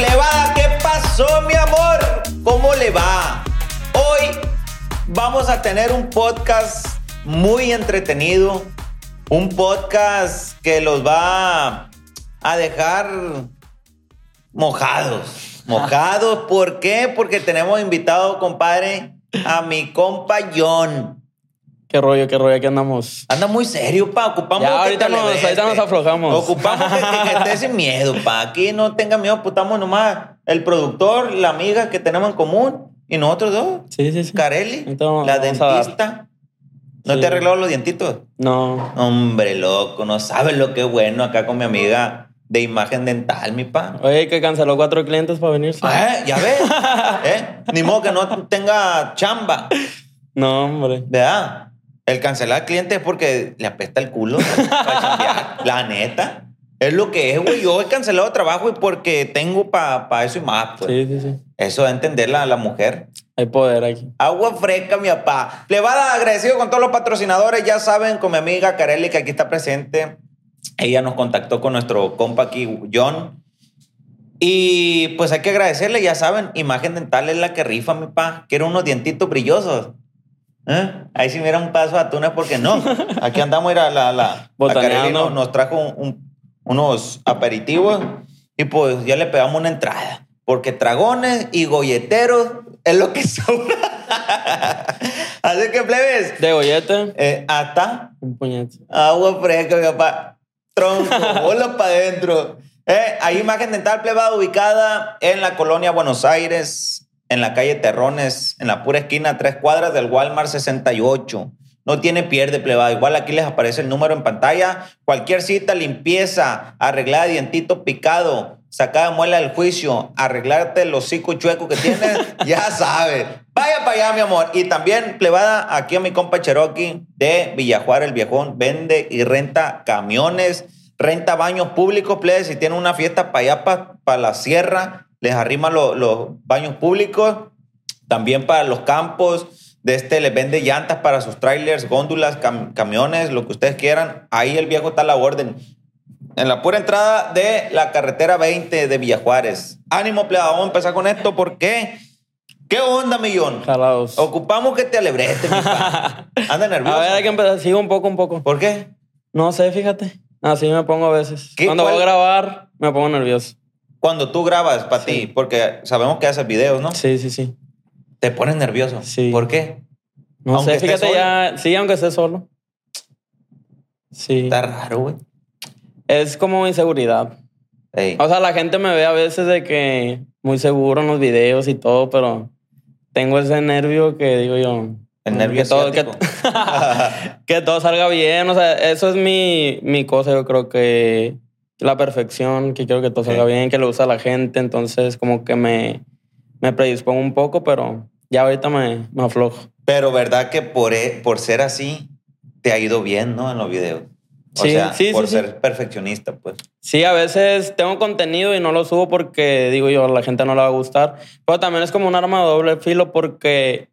¡Ey, plebada! ¿Qué pasó, mi amor? ¿Cómo le va? Hoy vamos a tener un podcast muy entretenido. Un podcast que los va a dejar mojados. Mojados, ¿por qué? Porque tenemos invitado, compadre, a mi compa John. Qué rollo, qué rollo, aquí andamos. Anda muy serio, pa. Ocupamos Ya, que ahorita te nos- ahorita nos aflojamos. Ocupamos que, que- que esté sin miedo, pa. Aquí no tenga miedo, pues estamos nomás el productor, la amiga que tenemos en común y nosotros dos. Sí, sí, sí. Carelli, Entonces, la dentista. ¿No Sí. te arreglado los dientitos? No. Hombre, loco, no sabes lo que es bueno acá con mi amiga de imagen dental, mi pa. Oye, que canceló cuatro clientes para venirse. Eh, ya ves, ¿eh? Ni modo que no tenga chamba, No, hombre. ¿verdad? El cancelar cliente es porque le apesta el culo. La neta. Es lo que es, güey. Yo he cancelado trabajo y porque tengo para eso y más, pues. Sí, sí, sí. Eso de entenderla a la mujer. Hay poder aquí. Agua fresca, mi papá. Le va a dar agradecido con todos los patrocinadores. Ya saben, con mi amiga Carelli, que aquí está presente. Ella nos contactó con nuestro compa aquí, John. Y pues hay que agradecerle, ya saben, imagen dental es la que rifa, mi pa. Quiero unos dientitos brillosos. ¿Eh? Ahí si mira un paso a tunas, porque no. Aquí andamos, era la, la, la nos, nos trajo un- un- unos aperitivos y pues ya le pegamos una entrada. Porque tragones y golleteros es lo que sobra. Así que, plebes, De gollete, eh, hasta un puñete. agua fresca, mi papá. Tronco, bola para adentro. Eh, hay imagen dental plebada ubicada en la colonia Buenos Aires, en la calle Terrones, en la pura esquina, tres cuadras del Walmart 68. No tiene pierde, plebada. Igual aquí les aparece el número en pantalla. Cualquier cita, limpieza, arreglar dientito picado, sacada muela del juicio, arreglarte el hocico chueco que tienes, ya sabes. Vaya para allá, mi amor. Y también, plebada, aquí a mi compa Cherokee de Villajuar, el viejón, vende y renta camiones, renta baños públicos, plebes. Si tienen una fiesta para allá, para la sierra, les arrima lo- los baños públicos. También para los campos. De este les vende llantas para sus trailers, góndulas, cam- camiones, lo que ustedes quieran. Ahí el viejo está a la orden. En la pura entrada de la carretera 20 de Villajuárez. Ánimo, plebada. Vamos a empezar con esto. ¿Por qué? ¿Qué onda, millón? Jalados. Ocupamos que te alebretes, mi. Anda nervioso. A ver, hay que empezar. Sigo un poco, un poco. ¿Por qué? No sé, fíjate. Así me pongo a veces. Cuando voy a ¿Cuál? grabar, me pongo nervioso. Cuando tú grabas para ti, porque sabemos que haces videos, ¿no? Sí, sí, sí. Te pones nervioso. Sí. ¿Por qué? No Aunque sé, fíjate ya. Sí, aunque esté solo. Sí. Está raro, güey. Es como inseguridad. Ey. O sea, la gente me ve a veces de que muy seguro en los videos y todo, pero tengo ese nervio que digo yo. El nervio que todo, que, que todo salga bien. O sea, eso es mi, mi cosa. Yo creo que la perfección, que quiero que todo salga Sí. bien, que lo usa la gente. Entonces, como que me, me predispongo un poco, pero ya ahorita me, me aflojo. Pero verdad que por, e- por ser así, te ha ido bien, ¿no? En los videos. O Sí, sea, sí, por sí. ser perfeccionista, pues. Sí, a veces tengo contenido y no lo subo porque digo yo, a la gente no le va a gustar. Pero también es como un arma de doble filo porque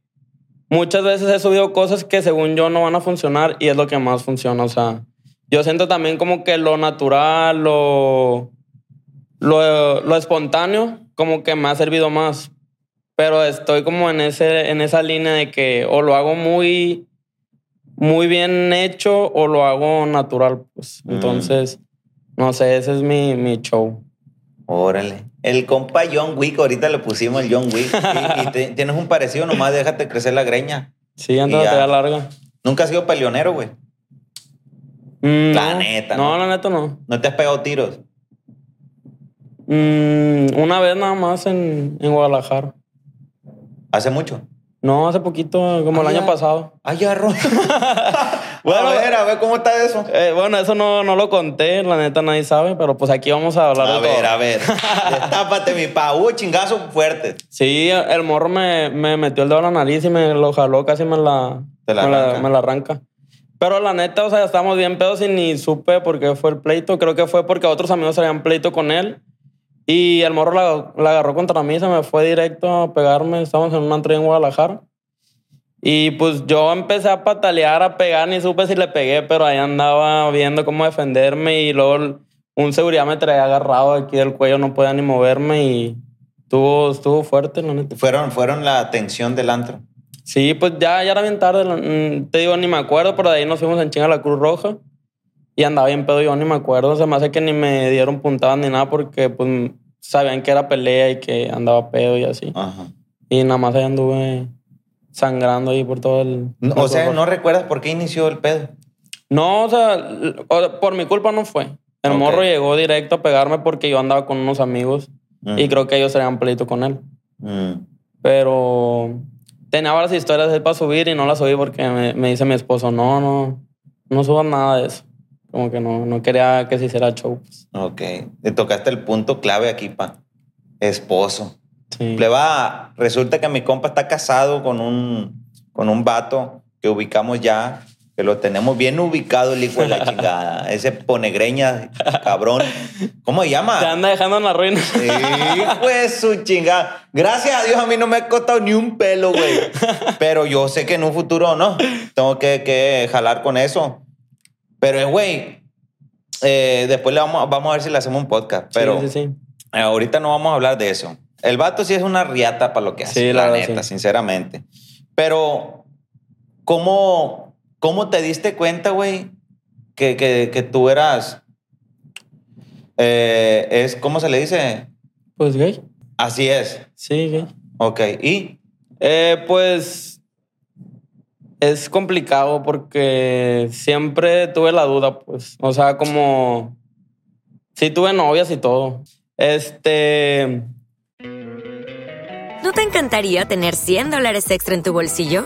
muchas veces he subido cosas que según yo no van a funcionar y es lo que más funciona. O sea, yo siento también como que lo natural, lo, lo, lo espontáneo, como que me ha servido más. Pero estoy como en, ese, en esa línea de que o lo hago muy, muy bien hecho o lo hago natural. Pues. Mm. Entonces, no sé, ese es mi, mi show. Órale. El compa John Wick, ahorita le pusimos el John Wick. Y, y te- tienes un parecido, nomás déjate crecer la greña. Sí, antes de larga. Nunca has sido peleonero, güey. Mm, La no. neta, No, ¿no? la neta no. No te has pegado tiros. Mm, una vez nada más en, en Guadalajara. Hace mucho. No, hace poquito, como el Ah, año ya. pasado. Ay, ya, Ron. Bueno, a ver, a ver, ¿cómo está eso? Eh, bueno, eso no, no lo conté, la neta nadie sabe, pero pues aquí vamos a hablar A de ver, todo. a ver. Destápate, mi pa. Hubo chingazos fuertes. Sí, el morro me, me metió el dedo a la nariz y me lo jaló, casi me la, Te la me, la, arranca. me la arranca. Pero la neta, o sea, estábamos bien pedos y ni supe por qué fue el pleito. Creo que fue porque otros amigos habían pleito con él. Y el morro la, la agarró contra mí, se me fue directo a pegarme. Estábamos en una entrega en Guadalajara. Y pues yo empecé a patalear, a pegar, ni supe si le pegué, pero ahí andaba viendo cómo defenderme y luego un seguridad me traía agarrado aquí del cuello, no podía ni moverme y estuvo, estuvo fuerte, la neta. Fueron, fueron la atención del antro. Sí, pues ya, ya era bien tarde, mm, te digo, ni me acuerdo, pero de ahí nos fuimos en chinga a la Cruz Roja y andaba bien pedo, yo ni me acuerdo, se me hace que ni me dieron puntadas ni nada porque pues sabían que era pelea y que andaba pedo y así. Ajá. Y nada más ahí anduve sangrando ahí por todo el... No, O sea, ¿no recuerdas por qué inició el pedo? No, o sea, o- por mi culpa no fue. El morro llegó directo a pegarme porque yo andaba con unos amigos Mm. y creo que ellos serían pleito con él. Mm. Pero tenía varias historias para subir y no las subí porque me, me dice mi esposo, no, no, no subas nada de eso. Como que no, no quería que se hiciera show. pues. Ok. Te tocaste el punto clave aquí, pa. Esposo. Sí. Pleba, resulta que mi compa está casado con un, con un vato que ubicamos ya, que lo tenemos bien ubicado el hijo de la chingada. Ese ponegreña, cabrón. ¿Cómo se Te llama? anda dejando en la ruina. Hijo de su chingada. Gracias a Dios a mí no me ha costado ni un pelo, güey. Pero yo sé que en un futuro no. Tengo que, que jalar con eso. Pero, eh, güey, eh, después le vamos, vamos a ver si le hacemos un podcast. Pero sí, sí, sí. eh, ahorita no vamos a hablar de eso. El vato sí es una riata para lo que hace, Sí, la la neta, sí. sinceramente. Pero, ¿cómo, cómo te diste cuenta, güey, que, que, que tú eras... eh, es, ¿Cómo se le dice? Pues gay. Así es. Sí, gay. Ok. ¿Y? Eh, pues es complicado porque siempre tuve la duda, pues. O sea, como sí tuve novias y todo. Este, ¿No te encantaría tener 100 dólares extra en tu bolsillo?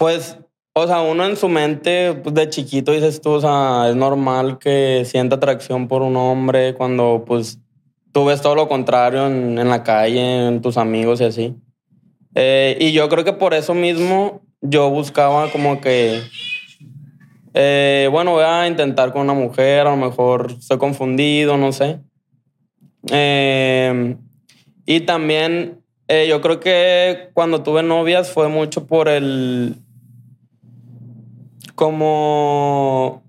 Pues, o sea, uno en su mente, pues de chiquito dices tú, o sea, es normal que sienta atracción por un hombre cuando, pues, tú ves todo lo contrario en, la calle, en tus amigos y así. Eh, y yo creo que por eso mismo yo buscaba como que, eh, bueno, voy a intentar con una mujer, a lo mejor estoy confundido, no sé. Eh, y también yo creo que cuando tuve novias fue mucho por el, como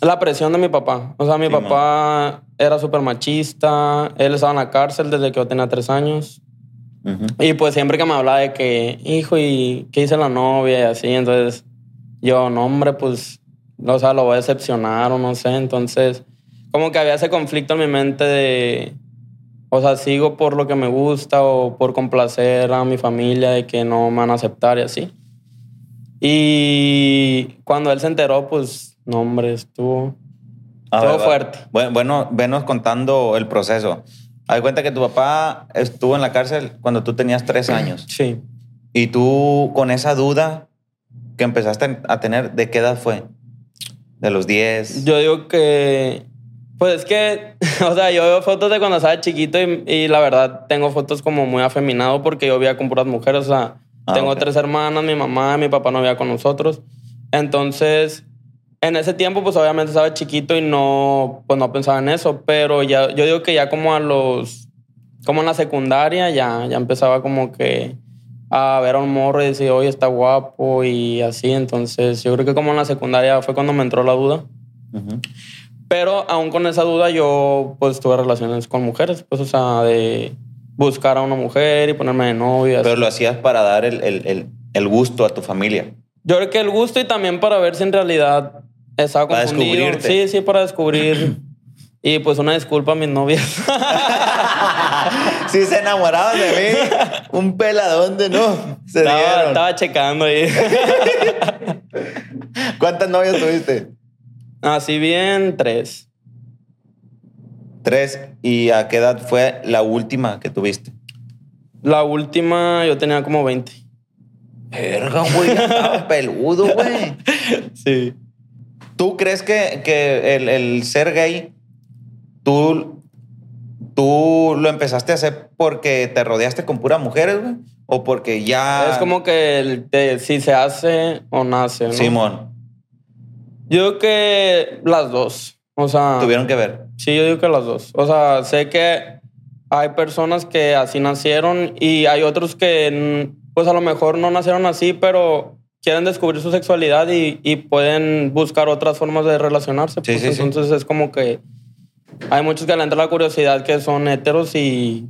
la presión de mi papá. O sea, mi Sí, papá era súper machista, él estaba en la cárcel desde que yo tenía tres años. Y pues siempre que me hablaba de que, hijo, ¿y qué hice la novia? Y así, entonces yo, no, hombre, pues, o sea, lo voy a decepcionar o no sé. Entonces, como que había ese conflicto en mi mente de, o sea, sigo por lo que me gusta o por complacer a mi familia de que no me van a aceptar y así. Y cuando él se enteró, pues, no, hombre, estuvo, A estuvo ver, fuerte. Bueno, bueno, venos contando el proceso. De cuenta que tu papá estuvo en la cárcel cuando tú tenías tres años. Sí. Y tú, con esa duda que empezaste a tener, ¿de qué edad fue? De los 10. Yo digo que. Pues es que, o sea, yo veo fotos de cuando estaba chiquito y, y la verdad tengo fotos como muy afeminado porque yo vivía con puras mujeres. O sea, Ah, tengo ok. tres hermanas, mi mamá, mi papá no vivía con nosotros. Entonces, en ese tiempo, pues obviamente estaba chiquito y no, pues no pensaba en eso. Pero ya, yo digo que ya como a los, como en la secundaria, ya, ya empezaba como que a ver a un morro y decir, oye, está guapo y así. Entonces, yo creo que como en la secundaria fue cuando me entró la duda. Ujú. Pero aún con esa duda, yo pues tuve relaciones con mujeres, pues, o sea, de buscar a una mujer y ponerme de novia. Pero lo hacías para dar el, el- el- el gusto a tu familia. Yo creo que el gusto y también para ver si en realidad estaba Para confundido. descubrirte. Sí, sí, para descubrir. y pues una disculpa a mis novias. Sí, se enamoraban de mí. Un peladón de no. Se estaba, dieron. estaba checando ahí. ¿Cuántas novias tuviste? Así bien, tres. ¿Y a qué edad fue la última que tuviste? La última yo tenía como 20. Verga, güey, ya estaba peludo, güey. Sí. ¿Tú crees que, que el, el ser gay, tú, tú lo empezaste a hacer porque te rodeaste con puras mujeres, güey? ¿O porque ya... Es como que el- de- si se hace o nace, ¿no? Simón, Yo digo que las dos. O sea, tuvieron que ver. Sí, yo digo que las dos. O sea, sé que hay personas que así nacieron y hay otros que, pues a lo mejor no nacieron así, pero quieren descubrir su sexualidad y, y pueden buscar otras formas de relacionarse. Sí, pues, sí, sí. entonces es como que hay muchos que le entra la curiosidad que son heteros y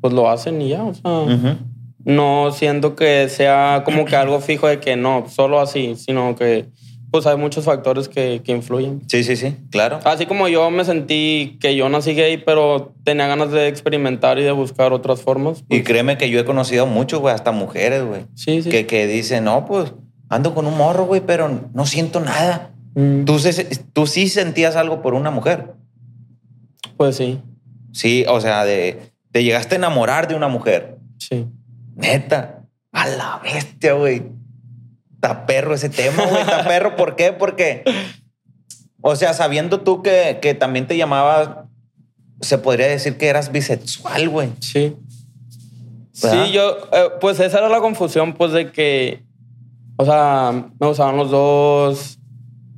pues lo hacen y ya. O sea, Ujú. no siento que sea como que algo fijo de que no, solo así, sino que pues hay muchos factores que, que influyen. Sí, sí, sí, claro. Así como yo me sentí que yo nací gay, pero tenía ganas de experimentar y de buscar otras formas. Y pues, créeme que yo he conocido mucho, güey, hasta mujeres, güey. sí, sí. Que, que dicen, no, pues ando con un morro, güey, pero no siento nada. Mm, ¿Tú, tú sí sentías algo por una mujer. Pues sí, Sí, o sea, de, te llegaste a enamorar de una mujer. sí. Neta. A la bestia, güey. Está perro ese tema, güey. Está perro. ¿Por qué? Porque, o sea, sabiendo tú que, que también te llamabas, se podría decir que eras bisexual, güey. Sí. ¿Verdad? Sí, yo, eh, pues esa era la confusión, pues de que, o sea, me gustaban los dos.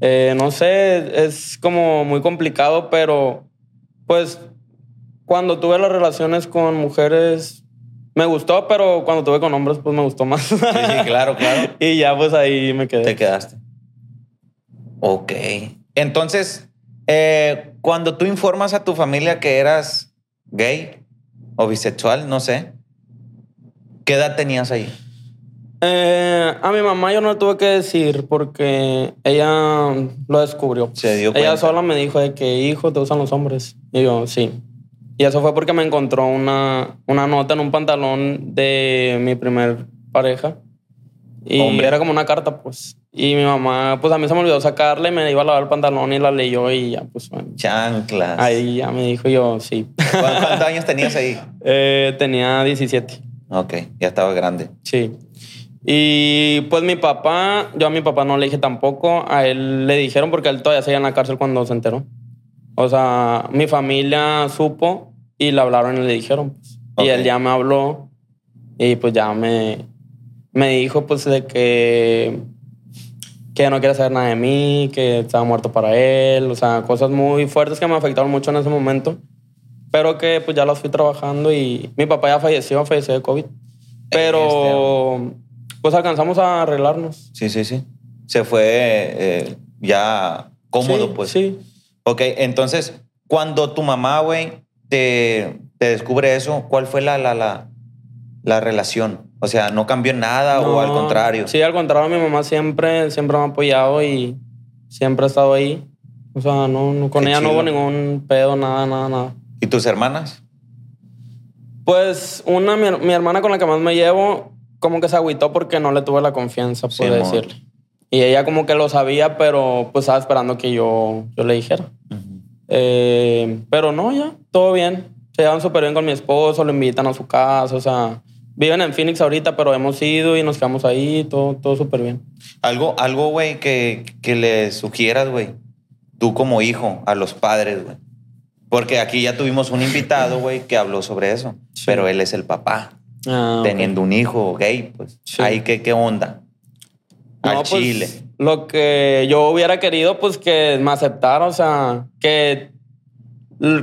Eh, no sé, es como muy complicado, pero pues cuando tuve las relaciones con mujeres me gustó, pero cuando tuve con hombres, pues me gustó más. Sí, sí, claro, claro. y ya, pues ahí me quedé. Te quedaste. Ok. Entonces, eh, cuando tú informas a tu familia que eras gay o bisexual, no sé, ¿qué edad tenías ahí? Eh, a mi mamá yo no le tuve que decir porque ella lo descubrió. Se dio Ella cuenta. sola me dijo de que, hijo, te usan los hombres. Y yo, sí. Y eso fue porque me encontró una, una nota en un pantalón de mi primer pareja. Y Hombre. era como una carta, pues. Y mi mamá, pues a mí se me olvidó sacarle, me iba a lavar el pantalón y la leyó y ya, pues bueno. Chanclas. Ahí ya me dijo yo, sí. ¿Cu- ¿Cuántos años tenías ahí? Eh, tenía 17. Ok, ya estaba grande. Sí. Y pues mi papá, yo a mi papá no le dije tampoco, a él le dijeron porque él todavía seguía en la cárcel cuando se enteró. O sea, mi familia supo y le hablaron y le dijeron. pues. Y él ya me habló y pues ya me, me dijo pues de que, que no quiere saber nada de mí, que estaba muerto para él, o sea, cosas muy fuertes que me afectaron mucho en ese momento. Pero que pues ya las fui trabajando y mi papá ya falleció, falleció de COVID. Pero pues alcanzamos a arreglarnos. Sí, sí, sí. Se fue eh, ya cómodo, Sí, pues. Sí. Ok, entonces, cuando tu mamá, güey, te, te descubre eso, ¿cuál fue la, la, la, la relación? O sea, ¿no cambió nada o No, al contrario? Sí, al contrario, mi mamá siempre, siempre me ha apoyado y siempre ha estado ahí. O sea, no, no- con Qué ella no hubo ningún pedo, nada, nada, nada. ¿Y tus hermanas? Pues una, mi, mi hermana con la que más me llevo, como que se agüitó porque no le tuve la confianza, Sí, puedo mo. decirle. Y ella como que lo sabía, pero pues estaba esperando que yo, yo le dijera. Eh, pero no, ya, todo bien. Se llevan súper bien con mi esposo, lo invitan a su casa, o sea, viven en Phoenix ahorita, pero hemos ido y nos quedamos ahí, todo, todo súper bien. Algo, algo, güey, que, que le sugieras, güey, tú como hijo, a los padres, güey. Porque aquí ya tuvimos un invitado, güey, que habló sobre eso. Sí. Pero él es el papá. Ah. Teniendo un hijo gay, pues. Sí. Ahí, ¿qué, qué onda? Al No, pues, chile. Lo que yo hubiera querido, pues que me aceptara, o sea, que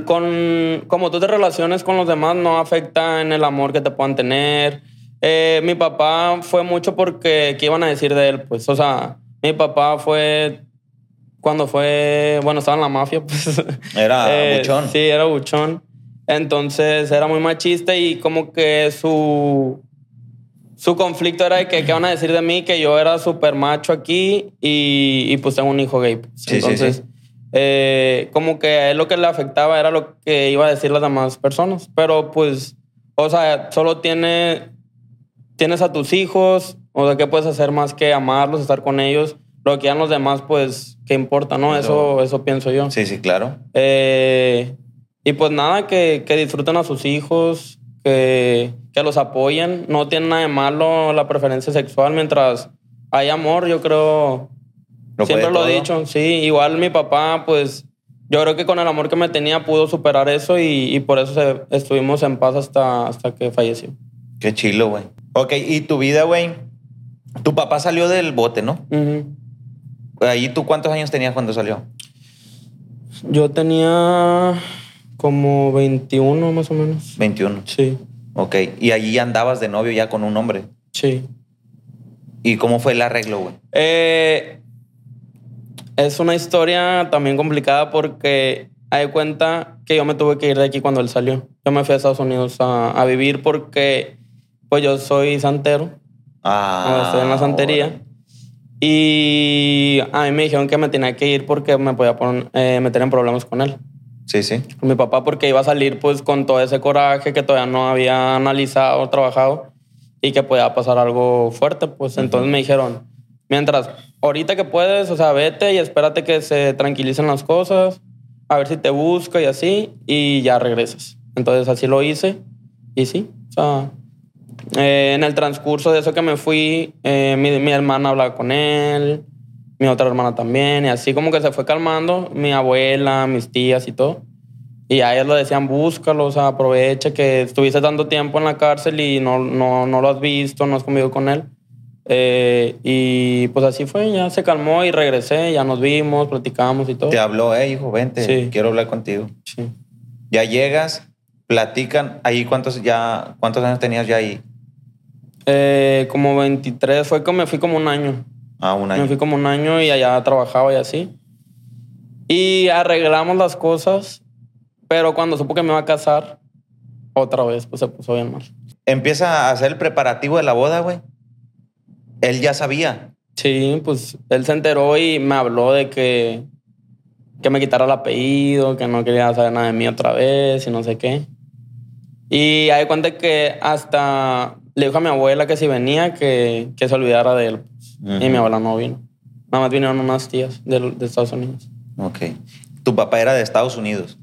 con como tú te relaciones con los demás no afecta en el amor que te puedan tener. Eh, mi papá fue mucho porque, ¿qué iban a decir de él? Pues, o sea, mi papá fue cuando fue, bueno, estaba en la mafia, pues. Era buchón. Sí, era buchón. Entonces era muy machista y como que su, su conflicto era de que qué van a decir de mí, que yo era súper macho aquí y, y, pues tengo un hijo gay. pues. Sí, sí, Entonces, sí. eh, como que a él lo que le afectaba era lo que iba a decir las demás personas. Pero pues, o sea, solo tiene, tienes a tus hijos, o sea, ¿qué puedes hacer más que amarlos, estar con ellos? Lo que hagan los demás, pues, ¿qué importa, no? Eso, eso pienso yo. Sí, sí, claro. Eh, y pues nada, que, que disfruten a sus hijos, que, que los apoyen. No tiene nada de malo la preferencia sexual mientras hay amor, yo creo. Lo siempre lo he dicho, sí. Igual mi papá, pues yo creo que con el amor que me tenía pudo superar eso y, y por eso se- estuvimos en paz hasta, hasta que falleció. Qué chilo, güey. Ok, y tu vida, güey. Tu papá salió del bote, ¿no? Ahí tú cuántos años tenías cuando salió? Yo tenía como 21 más o menos. 21. Sí, Ok. Y allí andabas de novio ya con un hombre. sí. ¿Y cómo fue el arreglo, güey? Eh, es una historia también complicada porque hay cuenta que yo me tuve que ir de aquí cuando él salió. Yo me fui a Estados Unidos a, a vivir porque pues yo soy santero, Ah. estoy en la santería. Y a mí me dijeron que me tenía que ir porque me podía pon- eh, meter en problemas con él. Sí, sí. Con mi papá porque iba a salir pues con todo ese coraje que todavía no había analizado trabajado y que podía pasar algo fuerte. Pues entonces me dijeron, mientras ahorita que puedes, o sea, vete y espérate que se tranquilicen las cosas, a ver si te busca y así, y ya regresas. Entonces así lo hice y sí, o sea, eh, en el transcurso de eso que me fui, eh, mi, mi hermana hablaba con él, mi otra hermana también, y así como que se fue calmando, mi abuela, mis tías y todo. Y a ellos le decían, búscalo, o sea, aprovecha que estuviste tanto tiempo en la cárcel y no, no, no lo has visto, no has convivido con él. Eh, y pues así fue, ya se calmó y regresé, ya nos vimos, platicamos y todo. Te habló, eh, hijo, vente, Sí. quiero hablar contigo. Sí. Ya llegas, platican. Ahí, ¿cuántos, ya, ¿cuántos años tenías ya ahí? Eh, como 23, fue que me fui como un año. Ah, un año. Me fui como un año y allá trabajaba y así. Y arreglamos las cosas, pero cuando supo que me iba a casar, otra vez, pues se puso bien mal. Empieza a hacer el preparativo de la boda, güey. Él ya sabía. Sí, pues él se enteró y me habló de que, que me quitara el apellido, que no quería saber nada de mí otra vez y no sé qué. Y hay cuenta que hasta le dijo a mi abuela que si venía, que, que se olvidara de él. Pues. Y mi abuela no vino. Nada más vinieron unas tías de, de Estados Unidos. Ok. Tu papá era de Estados Unidos.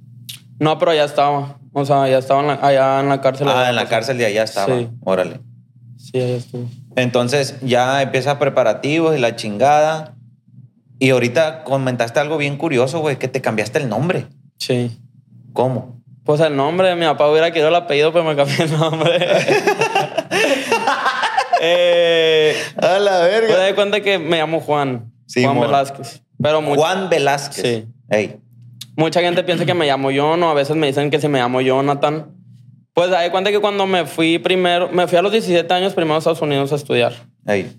No, pero ya estaba. O sea, ya estaba en la- allá en la cárcel. Ah, en la cárcel de allá estaba. Sí. Órale. Sí, allá estuvo. Entonces ya empieza preparativos y la chingada. Y ahorita comentaste algo bien curioso, güey, que te cambiaste el nombre. Sí. ¿Cómo? Pues el nombre, mi papá hubiera querido el apellido, pero me cambié el nombre. eh, A la pues de cuenta que me llamo Juan. Sí, Juan mo. Velázquez. Pero mucha, Juan Velázquez. Sí. Ey. mucha gente piensa que me llamo John o a veces me dicen que si me llamo Jonathan. Pues de cuenta que cuando me fui primero, me fui a los 17 años primero a Estados Unidos a estudiar. Ey.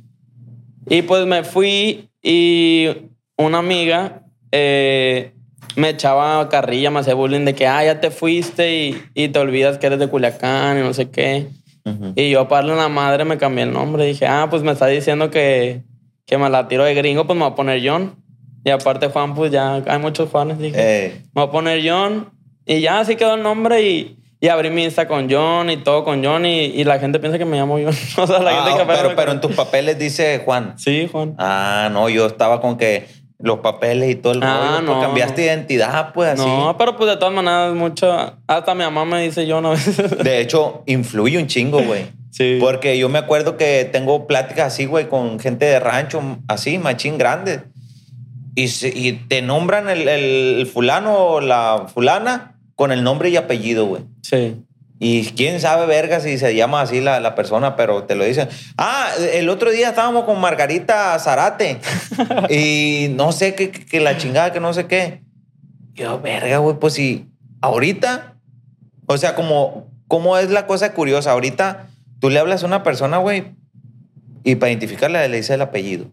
Y pues me fui y una amiga eh, me echaba carrilla, me hacía bullying de que, ah, ya te fuiste y, y te olvidas que eres de Culiacán y no sé qué. Y yo para darle a la madre me cambié el nombre. Dije, ah, pues me está diciendo que, que me la tiro de gringo, pues me voy a poner John. Y aparte Juan, pues ya hay muchos Juanes. Dije, me voy a poner John. Y ya así quedó el nombre y, y abrí mi Insta con John y todo con John. Y, y la gente piensa que me llamo John. o sea, la Ah, gente que pero, me pero en tus papeles dice Juan. Sí, Juan. Ah, no, yo estaba con que los papeles y todo el Ah, rollo. pues no, cambiaste identidad, pues así. No, pero pues de todas maneras, mucho. Hasta mi mamá me dice yo una vez. De hecho, influye un chingo, güey. Sí. Porque yo me acuerdo que tengo pláticas así, güey, con gente de rancho, así, machín grande. Y, y te nombran el, el fulano o la fulana con el nombre y apellido, güey. Sí. Y quién sabe, verga, si se llama así la, la persona, pero te lo dicen. Ah, el otro día estábamos con Margarita Zarate. y no sé qué, que, que la chingada, que no sé qué. Yo, verga, güey, pues si ahorita, o sea, como, como es la cosa curiosa, ahorita tú le hablas a una persona, güey, y para identificarla le dices el apellido.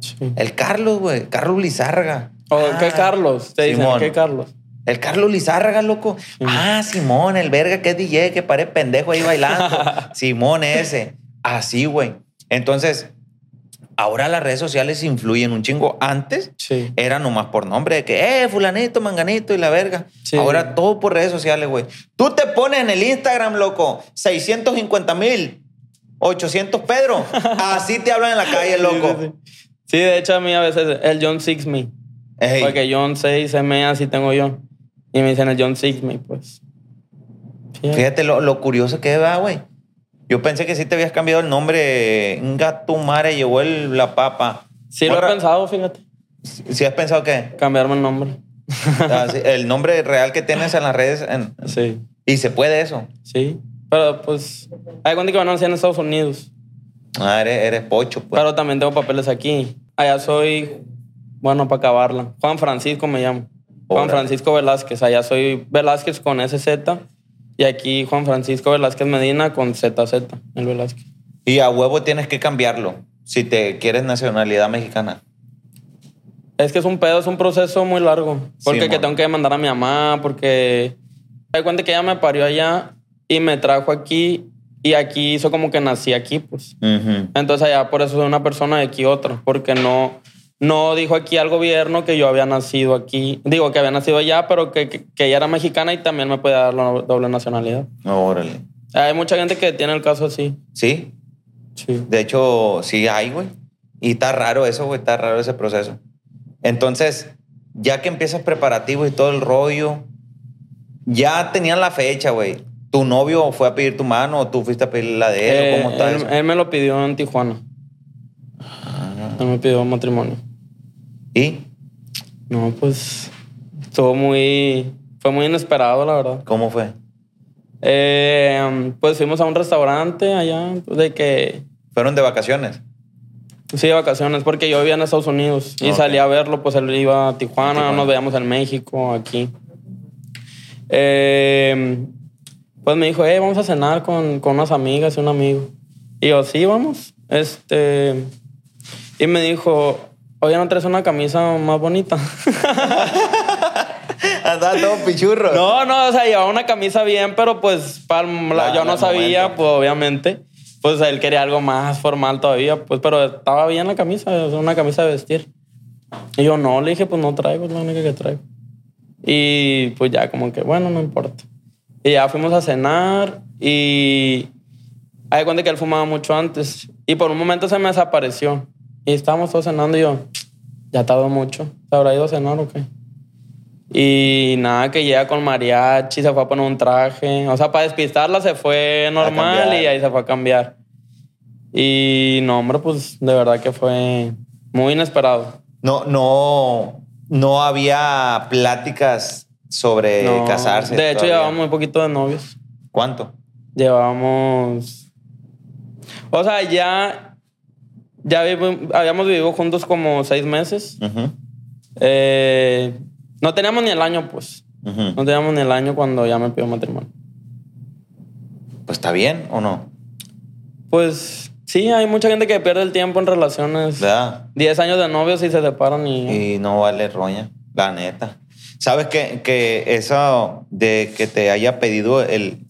sí. El Carlos, güey, Carlos Lizárraga. ¿O Ah, qué Carlos? Te dicen. ¿qué Carlos? El Carlos Lizárraga, loco. Ah, Simón, el verga que es DJ, que parece pendejo ahí bailando. Simón ese. Así, güey. Entonces, ahora las redes sociales influyen un chingo. Antes Sí. era nomás por nombre, de que, eh, fulanito, manganito y la verga. Sí. Ahora todo por redes sociales, güey. Tú te pones en el Instagram, loco, 650 mil, 800 Pedro. Así te hablan en la calle, loco. Sí, de hecho, a mí a veces el John Six Me. Ey, Porque John 6 M así tengo yo. Y me dicen el John Six Me, pues. Fíjate. Fíjate lo, lo curioso que va, güey. Yo pensé que sí te habías cambiado el nombre. Un gato madre llevó el- la papa. Sí, lo he pensado, fíjate. ¿Sí has pensado qué? Cambiarme el nombre. Ah, sí, el nombre real que tienes en las redes. en- Sí. y se puede eso. Sí. Pero pues. Hay cuenta que van a nacer en Estados Unidos. Ah, eres, eres pocho, pues. Pero también tengo papeles aquí. Allá soy. Bueno, para acabarla. Juan Francisco me llamo. Juan. Francisco Velázquez. Allá soy Velázquez con SZ. Y aquí Juan Francisco Velázquez Medina con ZZ. El Velázquez. Y a huevo tienes que cambiarlo si te quieres nacionalidad mexicana. Es que es un pedo, es un proceso muy largo. Porque Sí, que tengo que mandar a mi mamá, porque... Me cuenta que ella me parió allá y me trajo aquí. Y aquí hizo como que nací aquí, pues. Entonces allá por eso soy una persona de aquí otra. Porque no, no dijo aquí al gobierno que yo había nacido aquí. Digo que había nacido allá, pero que, que, que ella era mexicana y también me puede dar la doble nacionalidad. Órale. Hay mucha gente que tiene el caso así. Sí, Sí. de hecho, sí hay, güey. Y está raro eso, güey. Está raro ese proceso. Entonces, ya que empiezas preparativo y todo el rollo, ya tenían la fecha, güey. ¿Tu novio fue a pedir tu mano o tú fuiste a pedir la de él? o ¿Cómo Eh, está él, eso? él me lo pidió en Tijuana. Ah. Él me pidió matrimonio. ¿Y No, pues estuvo muy. Fue muy inesperado, la verdad. cómo fue? Eh, pues fuimos a un restaurante allá, de que. ¿Fueron de vacaciones? Sí, de vacaciones, porque yo vivía en Estados Unidos y Ok. salí a verlo, pues él iba a Tijuana, Tijuana. nos veíamos en México, aquí. Eh, pues me dijo, hey, vamos a cenar con, con unas amigas y un amigo. Y yo, sí, vamos. Este. Y me dijo, oye, ¿no traes una camisa más bonita? Andaba todo pichurro. No, no, o sea, llevaba una camisa bien, pero pues pa'l- la- La- yo no sabía, momento. pues obviamente. Pues él quería algo más formal todavía, pues, pero estaba bien la camisa, o sea, una camisa de vestir. Y yo no, le dije, pues no traigo, es la única que traigo. Y pues ya, como que, bueno, no importa. Y ya fuimos a cenar y. Hay cuenta que él fumaba mucho antes. Y por un momento se me desapareció. Y estábamos todos cenando y yo, ya tardó mucho. ¿Se habrá ido a cenar o qué? Y nada, que llega con mariachi, se fue a poner un traje. O sea, para despistarla se fue normal y ahí se fue a cambiar. Y no, hombre, pues de verdad que fue muy inesperado. No, no, no había pláticas sobre No, casarse. De hecho, todavía. llevábamos muy poquito de novios. ¿Cuánto? Llevábamos. O sea, ya. Ya habíamos vivido juntos como seis meses. Ujú, Eh, no teníamos ni el año, pues. ujú. No teníamos ni el año cuando ya me pidió matrimonio. Pues está bien o no, Pues sí, hay mucha gente que pierde el tiempo en relaciones. ¿verdad? 10 años de novios y se separan y... Y no vale roña, la neta. ¿Sabes que, que eso de que te haya pedido el,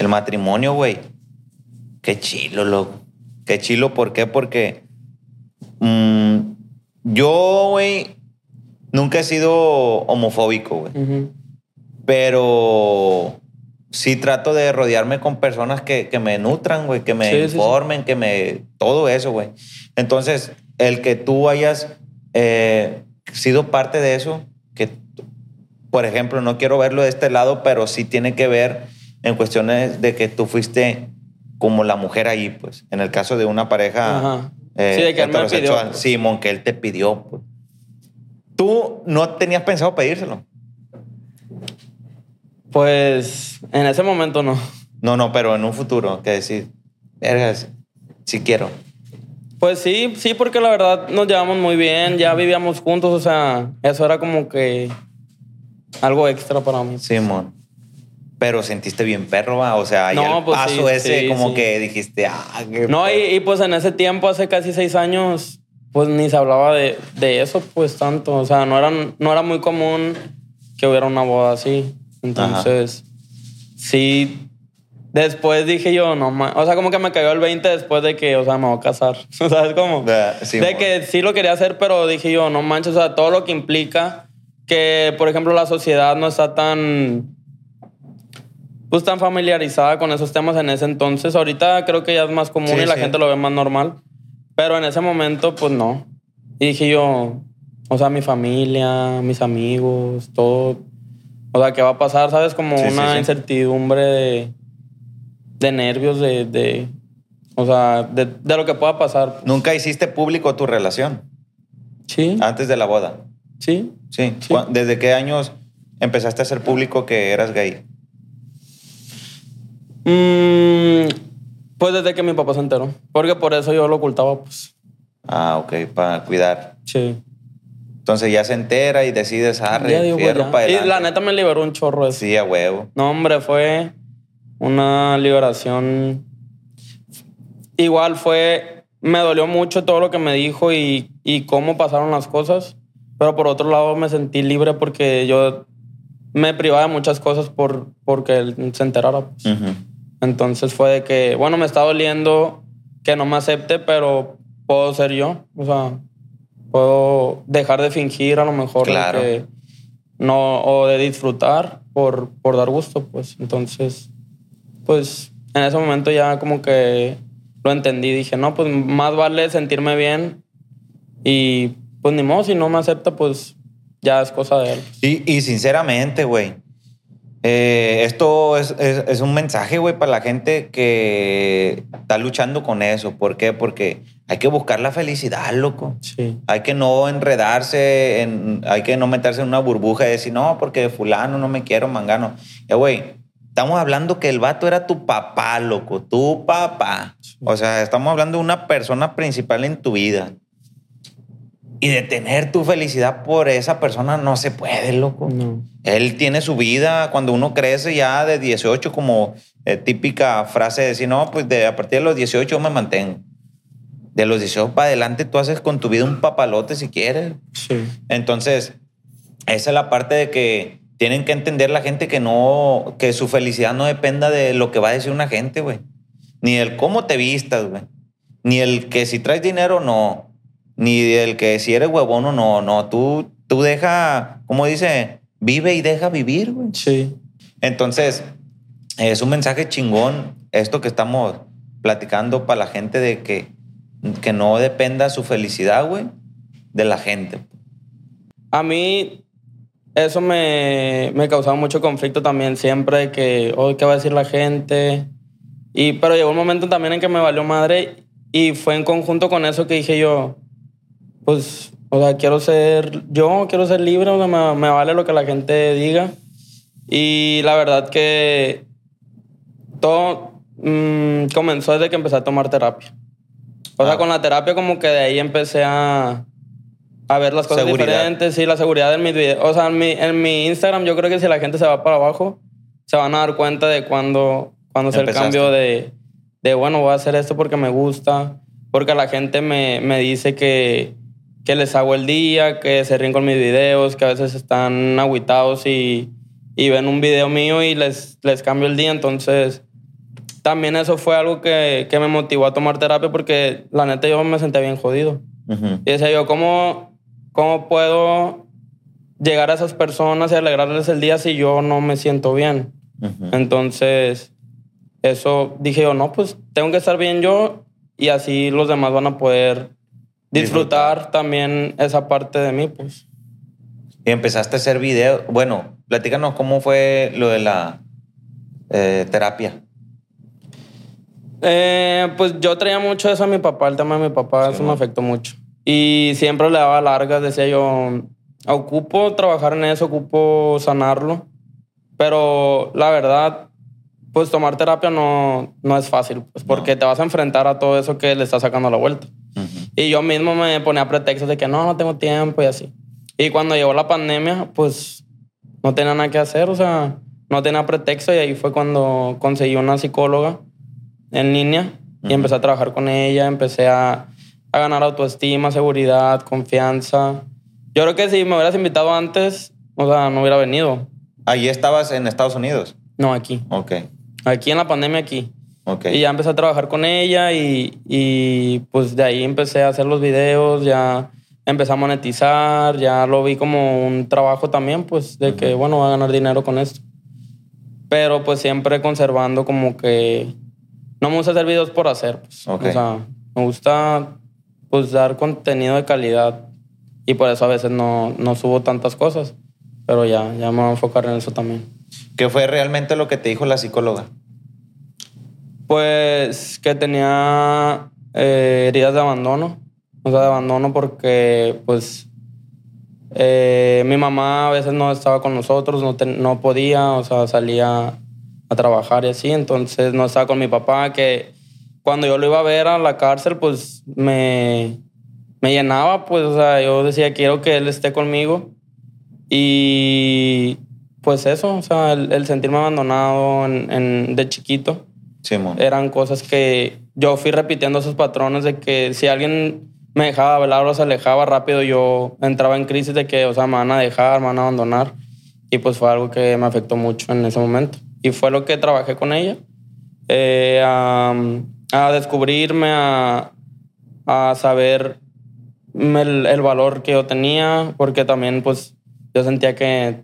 el matrimonio, güey? Qué chilo, loco. Qué chilo, ¿por qué? Porque mm, yo, güey, nunca he sido homofóbico, güey. Pero sí trato de rodearme con personas que, que me nutran, güey, que me Sí, sí, sí. informen, que me... Todo eso, güey. Entonces, el que tú hayas eh, sido parte de eso, que, por ejemplo, no quiero verlo de este lado, pero sí tiene que ver en cuestiones de que tú fuiste como la mujer ahí, pues, en el caso de una pareja eh, Sí, de que él me heterosexual. pidió. Simón, que él te pidió. pues. Tú no tenías pensado pedírselo. Pues en ese momento no. No, no, pero en un futuro, que decir, vergas, si quiero. Pues sí, sí, porque la verdad nos llevamos muy bien, ya vivíamos juntos, o sea, eso era como que algo extra para mí. Simón. Pero sentiste bien perro, ¿va? O sea, No, el pues paso sí, ese sí, como sí. que dijiste, ah, qué No, y, y, pues en ese tiempo, hace casi seis años, pues ni se hablaba de, de eso, pues tanto. O sea, no era, no era muy común que hubiera una boda así. Entonces, sí. Después dije yo, no ma- O sea, como que me cayó el 20 después de que, o sea, me voy a casar. ¿Sabes cómo? Sí, de que sí lo quería hacer, pero dije yo, no manches, o sea, todo lo que implica que, por ejemplo, la sociedad no está tan pues tan familiarizada con esos temas en ese entonces. Ahorita creo que ya es más común Sí, y la sí. gente lo ve más normal. Pero en ese momento, pues no. Y dije yo, o sea, mi familia, mis amigos, todo. O sea, ¿qué va a pasar? ¿Sabes? Como Sí, una incertidumbre de, de nervios, de, de- O sea, de, de lo que pueda pasar. Nunca hiciste público tu relación Sí, antes de la boda. sí. Sí. Sí. ¿Cu- ¿Desde qué años empezaste a hacer público que eras gay? Mm, pues desde que mi papá se enteró. Porque por eso yo lo ocultaba, pues. Ah, ok, para cuidar. Sí. Entonces ya se entera y decides, arre, digo, pues, fierro ya. para Y la neta me liberó un chorro eso. Sí, a huevo. No, hombre, fue una liberación. Igual fue. Me dolió mucho todo lo que me dijo y, y cómo pasaron las cosas. Pero por otro lado me sentí libre porque yo me privaba de muchas cosas por, porque él se enterara. pues. Ujú. Entonces fue de que, bueno, me está doliendo que no me acepte, pero puedo ser yo. O sea, puedo dejar de fingir a lo mejor. Claro. que no, o de disfrutar por, por dar gusto, pues. Entonces, pues en ese momento ya como que lo entendí. Dije, no, pues más vale sentirme bien y pues ni modo, si no me acepta, pues ya es cosa de él. Y, y sinceramente, güey, eh, esto es, es- es un mensaje, güey, para la gente que está luchando con eso. ¿Por qué? Porque hay que buscar la felicidad, loco. Sí. Hay que no enredarse, en, hay que no meterse en una burbuja y decir, no, porque fulano no me quiero, mangano. Ya, güey, estamos hablando que el vato era tu papá, loco, tu papá. O sea, estamos hablando de una persona principal en tu vida. Y de tener tu felicidad por esa persona no se puede, loco. No. Él tiene su vida. Cuando uno crece ya de 18, como eh, típica frase de decir, no, pues de, a partir de los 18 yo me mantengo. De los 18 para adelante tú haces con tu vida un papalote si quieres. Sí. Entonces, esa es la parte de que tienen que entender la gente que no, que su felicidad no dependa de lo que va a decir una gente, güey. Ni el cómo te vistas, güey. Ni el que si traes dinero, no. Ni el que si eres huevón o no. No, tú, tú deja, como dice, vive y deja vivir, güey. Sí. Entonces, es un mensaje chingón esto que estamos platicando para la gente de que, que no dependa su felicidad, güey, de la gente. A mí eso me, me causaba mucho conflicto también siempre de que, hoy ¿qué va a decir la gente? Y, pero llegó un momento también en que me valió madre y fue en conjunto con eso que dije yo, pues, o sea, quiero ser yo, quiero ser libre, o sea, me, me vale lo que la gente diga. Y la verdad que todo mm, comenzó desde que empecé a tomar terapia. O sea, Ah. con la terapia como que de ahí empecé a, a ver las cosas Seguridad. diferentes, sí, la seguridad en mis videos. O sea, en mi, en mi Instagram yo creo que si la gente se va para abajo, se van a dar cuenta de cuando, cuando es el cambio de, de, bueno, voy a hacer esto porque me gusta, porque la gente me, me dice que, que les hago el día, que se ríen con mis videos, que a veces están agüitados y, y ven un video mío y les, les cambio el día. Entonces, también eso fue algo que, que me motivó a tomar terapia porque la neta yo me sentía bien jodido. Y decía yo, ¿cómo, ¿cómo puedo llegar a esas personas y alegrarles el día si yo no me siento bien? Entonces, eso dije yo, no, pues tengo que estar bien yo y así los demás van a poder disfrutar también esa parte de mí, pues. Y empezaste a hacer videos. Bueno, platícanos cómo fue lo de la eh, terapia. Eh, pues yo traía mucho eso a mi papá, el tema de mi papá, Sí, eso ¿no? me afectó mucho. Y siempre le daba largas, decía yo, ocupo trabajar en eso, ocupo sanarlo. Pero la verdad, pues tomar terapia no, no es fácil, pues, porque te vas a enfrentar a todo eso que le está sacando la vuelta. Y yo mismo me ponía pretextos de que no, no tengo tiempo y así. Y cuando llegó la pandemia, pues no tenía nada que hacer, o sea, no tenía pretexto y ahí fue cuando conseguí una psicóloga en línea y Ujú. empecé a trabajar con ella, empecé a, a ganar autoestima, seguridad, confianza. Yo creo que si me hubieras invitado antes, o sea, no hubiera venido. Allí estabas en Estados Unidos. No, aquí. Ok, Aquí en la pandemia, aquí. Ok. Y ya empecé a trabajar con ella y, y, pues de ahí empecé a hacer los videos, ya empecé a monetizar, ya lo vi como un trabajo también, pues de que, bueno, voy a ganar dinero con esto. Pero pues siempre conservando como que no me gusta hacer videos por hacer, pues. Ok. O sea, me gusta pues dar contenido de calidad y por eso a veces no, no subo tantas cosas. Pero ya, ya me voy a enfocar en eso también. ¿Qué fue realmente lo que te dijo la psicóloga? Pues que tenía eh, heridas de abandono. O sea, de abandono porque, pues, eh, mi mamá a veces no estaba con nosotros, no, ten- no podía, o sea, salía a trabajar y así. Entonces no estaba con mi papá, que cuando yo lo iba a ver a la cárcel, pues me, me llenaba, pues, o sea, yo decía, quiero que él esté conmigo. Y pues eso, o sea, el, el sentirme abandonado en- en- de chiquito Simón. eran cosas que yo fui repitiendo esos patrones de que si alguien me dejaba hablar o se alejaba rápido, yo entraba en crisis de que, o sea, me van a dejar, me van a abandonar. Y pues fue algo que me afectó mucho en ese momento. Y fue lo que trabajé con ella, eh, a, a descubrirme, a, a saber el, el valor que yo tenía, porque también pues yo sentía que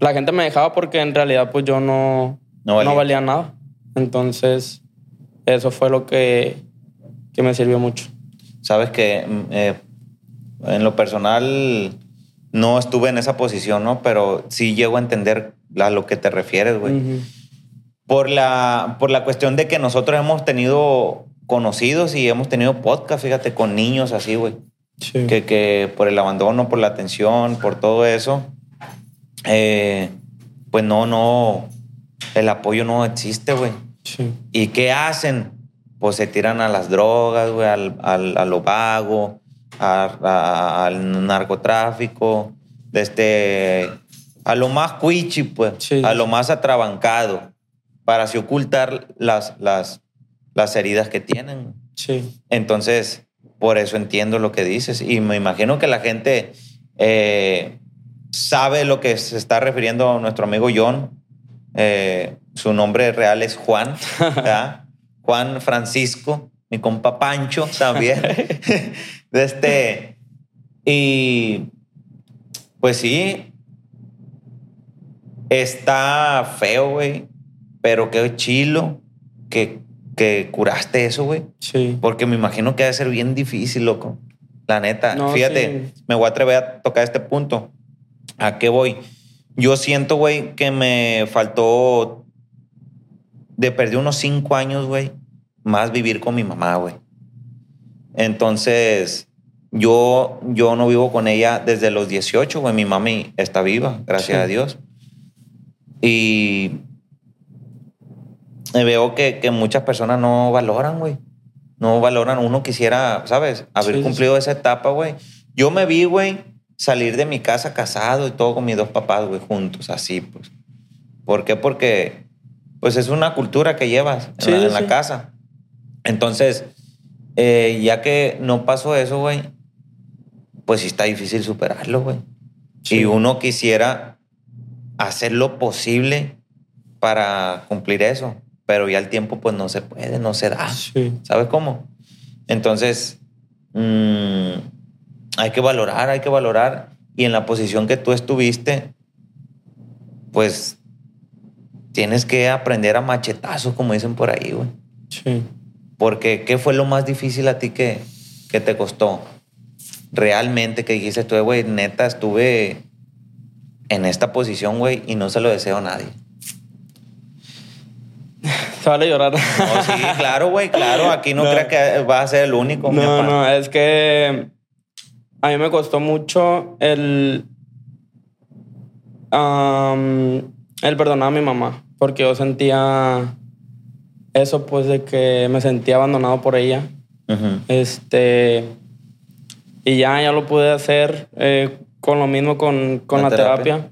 la gente me dejaba porque en realidad pues yo no, No valía. no valía nada. Entonces, eso fue lo que, que me sirvió mucho. Sabes que mm, eh, en lo personal no estuve en esa posición, ¿no? Pero sí llego a entender a lo que te refieres, güey. Ujú. por, la, por la cuestión de que nosotros hemos tenido conocidos y hemos tenido podcast, fíjate, con niños así, güey. Sí. Que, que por el abandono, por la atención, por todo eso, eh, pues no, no, el apoyo no existe, güey. Sí. ¿Y qué hacen? Pues se tiran a las drogas, güey, al, al- a lo vago, a- a- al narcotráfico, este, a lo más cuichi, pues, Sí. a lo más atrabancado, para así ocultar las, las, las heridas que tienen. Sí. Entonces, por eso entiendo lo que dices. Y me imagino que la gente eh, sabe lo que se está refiriendo a nuestro amigo John. Eh, su nombre real es Juan, ¿verdad? Juan Francisco, mi compa Pancho también. Este, y pues sí, está feo, güey, pero qué chilo que, que curaste eso, güey. Sí. Porque me imagino que debe ser bien difícil, loco. La neta. No, Fíjate, sí. me voy a atrever a tocar este punto. ¿A qué voy? Yo siento, güey, que me faltó de perder unos cinco años, güey, más vivir con mi mamá, güey. Entonces, yo, yo no vivo con ella desde los 18, güey. Mi mami está viva, gracias Sí. a Dios. Y veo que, que muchas personas no valoran, güey. No valoran. Uno quisiera, ¿sabes? Haber Sí, sí, cumplido esa etapa, güey. Yo me vi, güey, salir de mi casa casado y todo con mis dos papás, güey, juntos, así, pues. ¿Por qué? Porque, pues, es una cultura que llevas en, la, en sí, la sí. casa. Entonces, eh, ya que no pasó eso, güey, pues sí está difícil superarlo, güey. Sí. Y uno quisiera hacer lo posible para cumplir eso, pero ya el tiempo pues no se puede, no se da. Sí. ¿Sabes cómo? Entonces, mm, hay que valorar, hay que valorar. Y en la posición que tú estuviste, pues tienes que aprender a machetazos, como dicen por ahí, güey. Sí. Porque, ¿qué fue lo más difícil a ti que, que te costó? realmente que dijiste tú, güey, neta, estuve en esta posición, güey, y no se lo deseo a nadie? Se vale llorar. No, sí, claro, güey, claro. Aquí no, No. creas que vas a ser el único. No, no, es que a mí me costó mucho el, am, el perdonar a mi mamá, porque yo sentía eso, pues, de que me sentía abandonado por ella. Este, y ya, ya lo pude hacer eh, con lo mismo con, con La la, terapia. terapia.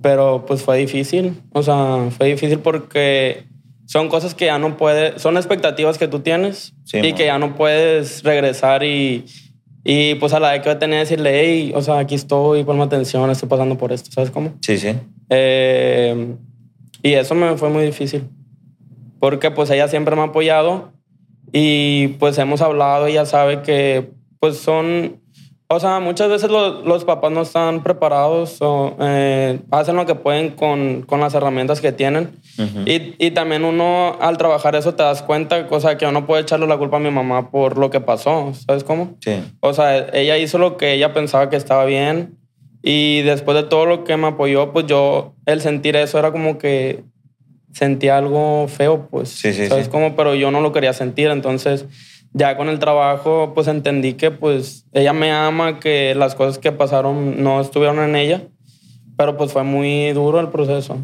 Pero pues fue difícil. O sea, fue difícil porque son cosas que ya no puedes, son expectativas que tú tienes Sí, y mo. que ya no puedes regresar y, y pues a la vez que tenía que decirle, hey, o sea, aquí estoy, ponme atención, estoy pasando por esto, ¿sabes cómo? Sí, sí. Eh, y eso me fue muy difícil. Porque pues ella siempre me ha apoyado y pues hemos hablado, ella sabe que pues son, o sea, muchas veces lo- los papás no están preparados o eh, hacen lo que pueden con, con las herramientas que tienen. Ujú. y, y también uno al trabajar eso te das cuenta, o sea, que uno puede echarle la culpa a mi mamá por lo que pasó, ¿sabes cómo? Sí. O sea, ella hizo lo que ella pensaba que estaba bien y después de todo lo que me apoyó, pues yo, el sentir eso era como que sentía algo feo, pues. Sí, sí, ¿Sabes sí. cómo? Pero yo no lo quería sentir, entonces ya con el trabajo, pues entendí que pues ella me ama, que las cosas que pasaron no estuvieron en ella, pero pues fue muy duro el proceso.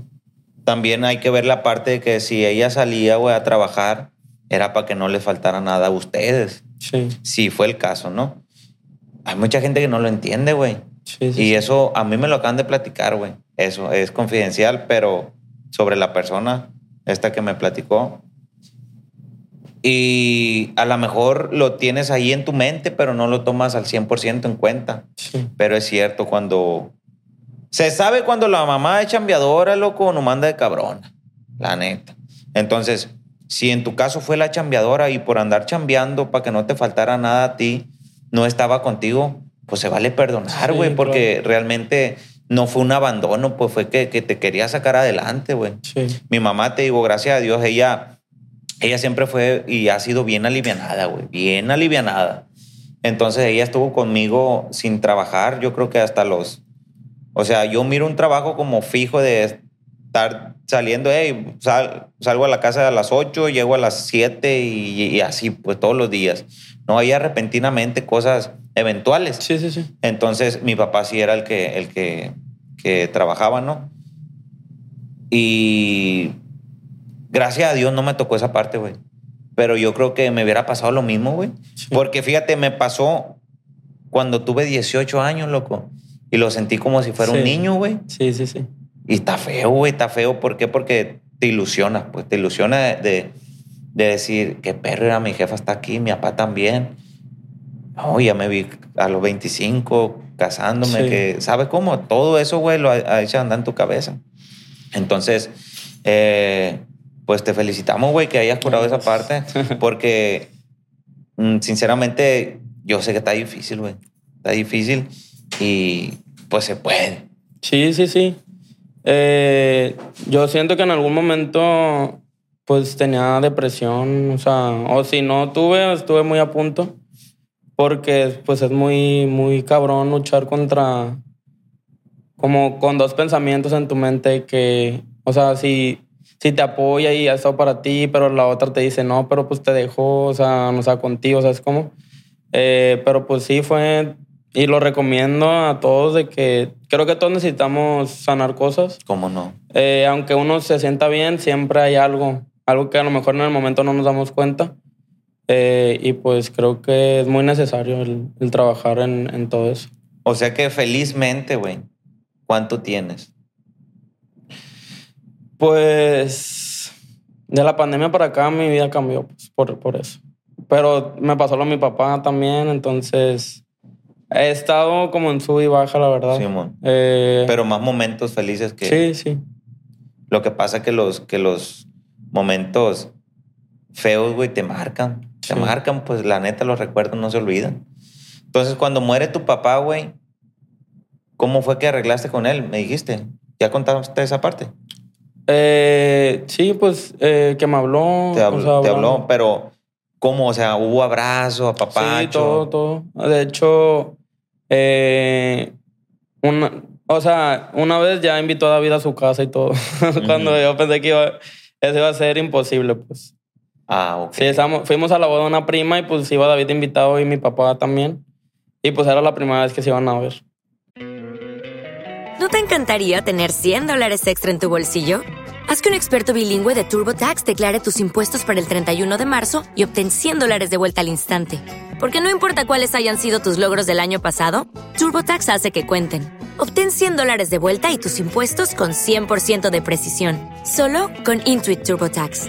También hay que ver la parte de que si ella salía, güey, a trabajar, era para que no les faltara nada a ustedes. Sí, Si fue el caso, ¿no? Hay mucha gente que no lo entiende, güey. Sí, sí. Y eso a mí me lo acaban de platicar, güey. Eso es confidencial, pero sobre la persona, esta que me platicó. Y a lo mejor lo tienes ahí en tu mente, pero no lo tomas al 100% en cuenta. Pero es cierto, cuando... Se sabe cuando la mamá es chambeadora, loco, no manda de cabrona. La neta. Entonces, si en tu caso fue la chambeadora y por andar chambeando para que no te faltara nada a ti, no estaba contigo, pues se vale perdonar, Sí, güey, porque claro. realmente no fue un abandono, pues fue que, que te quería sacar adelante, güey. Sí. Mi mamá, te digo, gracias a Dios, ella, ella siempre fue y ha sido bien alivianada, güey, bien alivianada. Entonces ella estuvo conmigo sin trabajar, yo creo que hasta los... O sea, yo miro un trabajo como fijo de estar saliendo, hey, sal- salgo a la casa a las 8, llego a las 7 y, y así, pues todos los días. No, ella repentinamente cosas eventuales. Sí, sí, sí. Entonces, mi papá sí era el que, el que, que trabajaba, ¿no? Y gracias a Dios no me tocó esa parte, güey. Pero yo creo que me hubiera pasado lo mismo, güey. Sí. Porque fíjate, me pasó cuando tuve 18 años, loco. Y lo sentí como si fuera un niño, güey. Sí, sí, sí. Y está feo, güey, está feo. ¿Por qué? Porque te ilusiona, pues te ilusiona de, de, de decir, qué perro era mi jefa, está aquí, mi papá también. No, ya me vi a los 25 casándome, Sí. que, ¿sabes cómo? Todo eso, güey, lo ha, ha hecho andar en tu cabeza. Entonces, eh, pues te felicitamos, güey, que hayas curado esa parte, porque mm, sinceramente yo sé que está difícil, güey. Está difícil y pues se puede. Sí, sí, sí. Eh, yo siento que en algún momento pues tenía depresión, o sea, o si no tuve, estuve muy a punto, porque pues es muy, muy cabrón luchar contra, como con dos pensamientos en tu mente que, o sea, si, si te apoya y ha estado para ti, pero la otra te dice no, pero pues te dejó, o sea, no está contigo, ¿sabes cómo? Eh, pero pues sí fue, y lo recomiendo a todos de que creo que todos necesitamos sanar cosas. ¿Cómo no? Eh, aunque uno se sienta bien, siempre hay algo, algo que a lo mejor en el momento no nos damos cuenta. Eh, y pues creo que es muy necesario el, el trabajar en, en todo eso. O sea que felizmente, güey, ¿cuánto tienes? Pues de la pandemia para acá mi vida cambió pues, por, por eso. Pero me pasó lo a mi papá también, entonces he estado como en sub y baja, la verdad. Simón. Eh, Pero más momentos felices que... sí, sí. Lo que pasa que los, que los momentos feos, güey, te marcan. Te Sí. marcan, pues la neta, los recuerdos no se olvidan. Entonces, cuando muere tu papá, güey, ¿cómo fue que arreglaste con él? Me dijiste. ¿Ya contaste esa parte? Eh, sí, pues eh, que me habló. Te habló, o sea, te habló, pero ¿Cómo? O sea, hubo abrazo, apapacho. Sí, todo, todo. De hecho, eh, una, o sea, una vez ya invitó a David a su casa y todo. Cuando yo pensé que iba, eso iba a ser imposible, pues. Ah, ok. Sí, estábamos- fuimos a la boda de una prima y pues iba David invitado y mi papá también. Y pues era la primera vez que se iban a ver. ¿No te encantaría tener 100 dólares extra en tu bolsillo? Haz que un experto bilingüe de TurboTax declare tus impuestos para el 31 de marzo y obtén 100 dólares de vuelta al instante. Porque no importa cuáles hayan sido tus logros del año pasado, TurboTax hace que cuenten. Obtén 100 dólares de vuelta y tus impuestos con 100% de precisión, solo con Intuit TurboTax.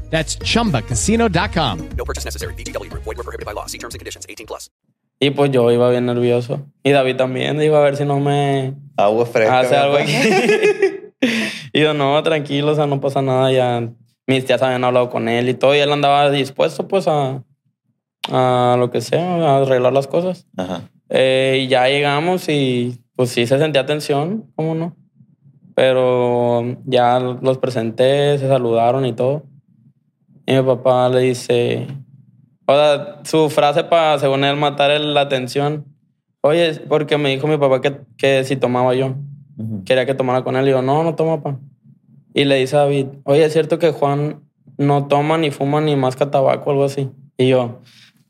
That's chumbacasino.com. No purchase necessary. Group. Void were prohibited by law. See terms and conditions. 18 plus. Y pues yo iba bien nervioso. Y David también iba a ver si no me Agua fresca. hace algo aquí. y yo, no, tranquilo, o sea, no pasa nada. Ya mis tías habían hablado con él y todo. Y él andaba dispuesto, pues, a, a lo que sea, a arreglar las cosas. Ajá. Eh, y ya llegamos y pues sí se sentía tensión, ¿cómo no? Pero ya los presenté, se saludaron y todo. Y mi papá le dice, o sea, su frase para, según él, matar la tensión. Oye, porque me dijo mi papá que, que si tomaba yo. Quería que tomara con él. Y yo, no, no toma, pa. Y le dice a David, oye, ¿es cierto que Juan no toma ni fuma ni masca tabaco o algo así? Y yo,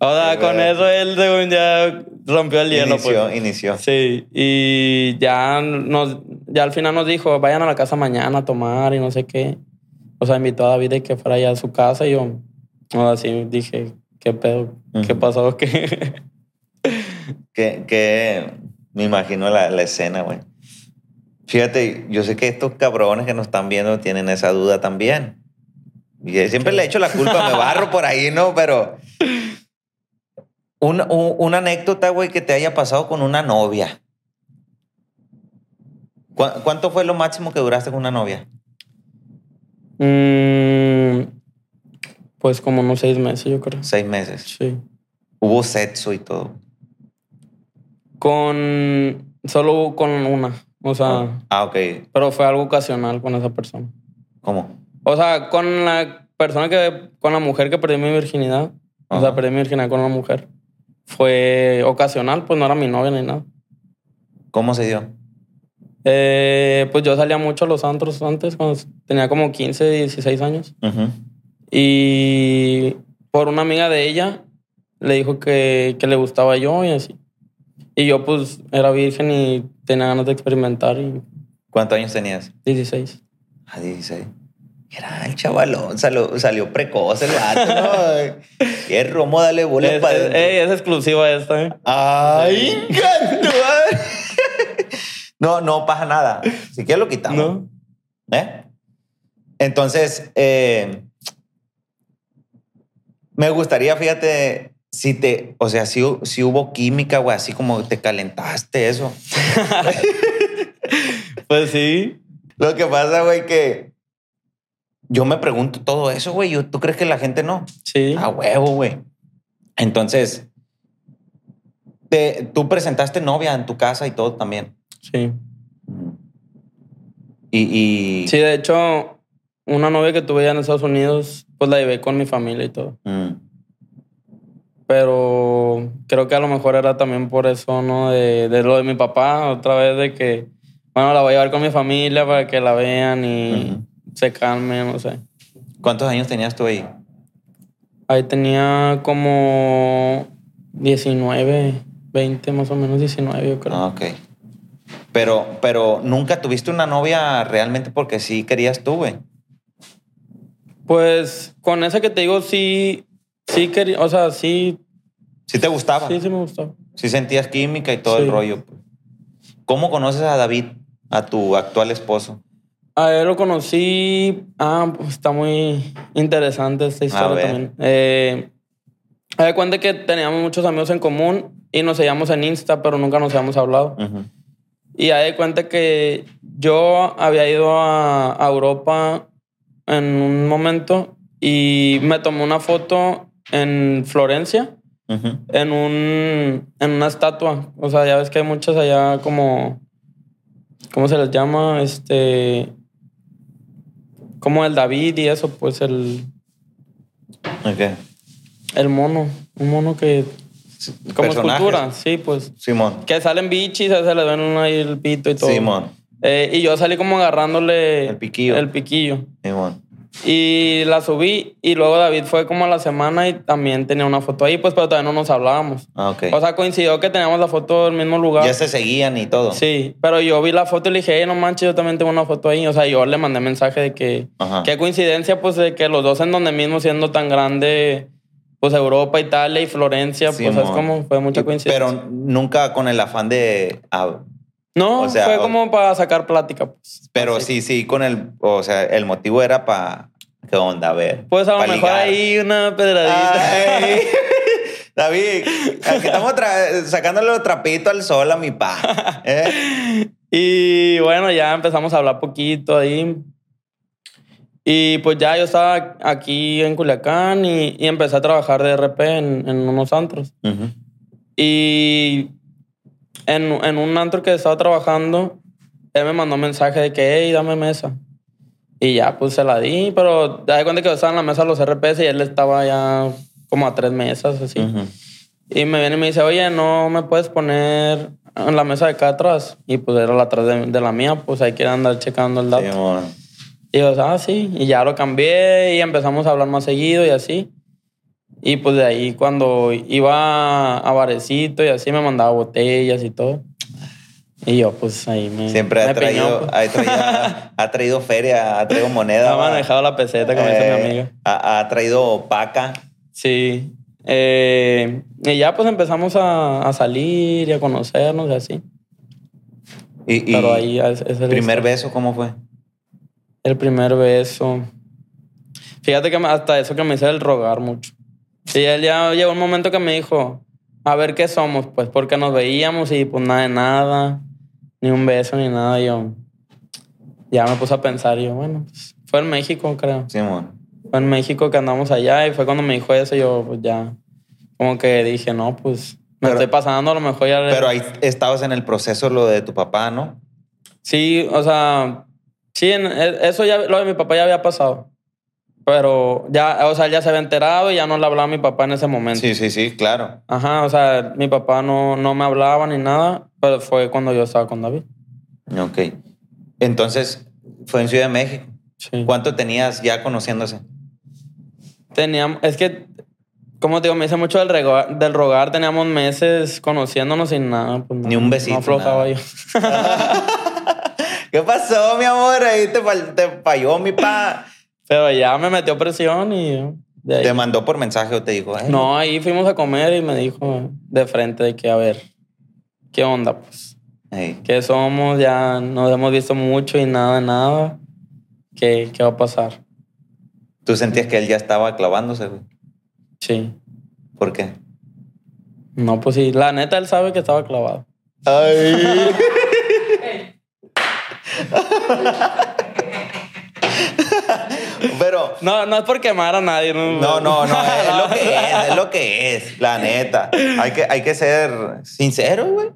o sea, con güey. eso él según ya rompió el hielo, Inició, pues. inició. Sí, y ya, nos, ya al final nos dijo, vayan a la casa mañana a tomar y no sé qué. O sea, invitó a David de que fuera allá a su casa y yo, así dije, ¿qué pedo? ¿Qué Ujú. pasó? ¿Qué? Que, que me imagino la, la escena, güey. Fíjate, yo sé que estos cabrones que nos están viendo tienen esa duda también. Y siempre le echo la culpa, me barro por ahí, ¿no? Pero una, un- una anécdota, güey, que te haya pasado con una novia. ¿Cu- ¿Cuánto fue lo máximo que duraste con una novia? Mm, pues como unos seis meses, yo creo. Seis meses. Sí. Hubo sexo y todo. Con, solo con una, o sea, Ah, ok. pero fue algo ocasional con esa persona. ¿Cómo? O sea, con la persona que, con la mujer que perdí mi virginidad, o sea, perdí mi virginidad con una mujer, fue ocasional, pues no era mi novia ni nada. ¿Cómo se dio? Eh, pues yo salía mucho a los antros antes, cuando tenía como 15, 16 años. Ujú. Y por una amiga de ella, le dijo que, que le gustaba yo y así. Y yo pues era virgen y tenía ganas de experimentar y ¿Cuántos años tenías? 16. A 16. Era el chavalón, salió, salió precoz el vato, ¿no? Qué romo, dale bola Es, para es- ey, es exclusiva esta, ¿eh? ¡Ay, madre! No, no pasa nada. Si quieres lo quitamos. ¿No? ¿Eh? Entonces, eh, me gustaría, fíjate, si te, o sea, si, si hubo química, güey, así como te calentaste eso. Pues sí. Lo que pasa, güey, que yo me pregunto todo eso, güey. ¿Tú crees que la gente no? Sí. A huevo, güey. Entonces, te- tú presentaste novia en tu casa y todo también. Sí. Y, y Sí, de hecho, una novia que tuve ya en Estados Unidos, pues la llevé con mi familia y todo. Mm. Pero creo que a lo mejor era también por eso, ¿no? De, de lo de mi papá, otra vez de que, bueno, la voy a llevar con mi familia para que la vean y Ujú. se calmen, no sé. ¿Cuántos años tenías tú ahí? Ahí tenía como 19, 20 más o menos, 19 yo creo. Ah, ok. Pero, pero nunca tuviste una novia realmente porque sí querías tú, güey. Pues con esa que te digo, sí, sí quería, o sea, sí, Sí te gustaba. sí, Sí, sí me gustó. sentías química y todo Sí. el rollo. pues. ¿Cómo conoces a David, a tu actual esposo? A él lo conocí. Ah, pues está muy interesante esta historia ver. también. Eh, me da cuenta que teníamos muchos amigos en común y nos seguíamos en Insta, pero nunca nos habíamos hablado. Ujú. Y ahí de cuenta que yo había ido a, a Europa en un momento y me tomé una foto en Florencia, en, un, en una estatua. O sea, ya ves que hay muchas allá como... ¿Cómo se les llama? Este... Como el David y eso, pues el, Ok. el mono. Un mono que... Como Personajes. escultura, sí, pues. Simón. Que salen bichis, se les ven ahí el pito y todo. Simón. Eh, y yo salí como agarrándole El piquillo. el piquillo. Simón. Y la subí y luego David fue como a la semana y también tenía una foto ahí, pues pero todavía no nos hablábamos. Ah, ok. O sea, coincidió que teníamos la foto del mismo lugar. ya se seguían y todo. Sí, pero yo vi la foto y le dije, "Ey, no manches, yo también tengo una foto ahí. O sea, yo le mandé mensaje de que, Ajá. qué coincidencia, pues de que los dos en donde mismo siendo tan grande, pues Europa, Italia y Florencia, pues es como, fue mucha coincidencia. Pero nunca con el afán de. ah, no, o sea, fue o- como para sacar plática, pues. pero Así. sí, sí, con el. O sea, el motivo era para. ¿Qué onda? A ver. Pues a lo mejor ligar. ahí una pedradita. Ay. David, aquí estamos tra- sacándole los trapitos al sol a mi pa. ¿eh? Y bueno, ya empezamos a hablar poquito ahí. Y pues ya yo estaba aquí en Culiacán y, y empecé a trabajar de RP en, en unos antros. Ujú. Y en, en un antro que estaba trabajando, él me mandó un mensaje de que, hey, dame mesa. Y ya, pues se la di, pero te das cuenta que yo estaba en la mesa de los RPs y él estaba ya como a tres mesas, así. Ujú. Y me viene y me dice, oye, ¿no me puedes poner en la mesa de acá atrás? Y pues era la atrás de, de la mía, pues hay que andar checando el dato. Simón. Y yo, ah, sí. Y ya lo cambié y empezamos a hablar más seguido y así. Y pues de ahí cuando iba a Barecito y así me mandaba botellas y todo. Y yo pues ahí me... Siempre me ha traído, piñó, pues. ha, traído, ha traído feria, ha traído moneda. Ha manejado la peseta, como dice mi Eh, amiga. Ha, ha traído paca. Sí. Eh, y ya pues empezamos a, a salir y a conocernos y así. Y, y Pero ahí es, es el primer beso, ¿cómo fue? El primer beso. Fíjate que me- hasta eso que me hice el rogar mucho. Sí, él ya llegó un momento que me dijo, a ver qué somos, pues, porque nos veíamos y pues nada de nada, ni un beso ni nada. Y yo ya me puse a pensar y yo, bueno, pues, fue en México, creo. Simón. Fue en México que andamos allá y fue cuando me dijo eso, yo pues ya, como que dije, no, pues me Pero- estoy pasando, a lo mejor ya... Pero ahí estabas en el proceso lo de tu papá, ¿no? Sí, o sea, sí, e- eso ya, lo de mi papá ya había pasado. Pero ya, o sea, ya se había enterado y ya no le hablaba a mi papá en ese momento. Sí, sí, sí, claro. Ajá, o sea, mi papá no, no me hablaba ni nada, pero fue cuando yo estaba con David. Ok. Entonces, fue en Ciudad de México. Sí. ¿Cuánto tenías ya conociéndose? Teníamos, es que, como te digo, me hice mucho del, rego- del rogar, teníamos meses conociéndonos sin nada. pues, Ni un besito, No aflojaba yo. ¿Qué pasó, mi amor? Ahí te, fal- te falló mi pa. Pero ya me metió presión y yo, de ahí- Te mandó por mensaje o te dijo, "Ay, No, ahí fuimos a comer y me dijo de frente de que, a ver, ¿qué onda? Pues, Ey, ¿qué somos? Ya nos hemos visto mucho y nada, de nada. ¿Qué, qué va a pasar? Tú sentías que él ya estaba clavándose, güey. Sí. ¿Por qué? No, pues sí, la neta él sabe que estaba clavado. Ay. Pero, No, no es por quemar a nadie. No, no, no, no, es lo que es, es lo que es, la neta. Hay que, hay que ser sincero, güey.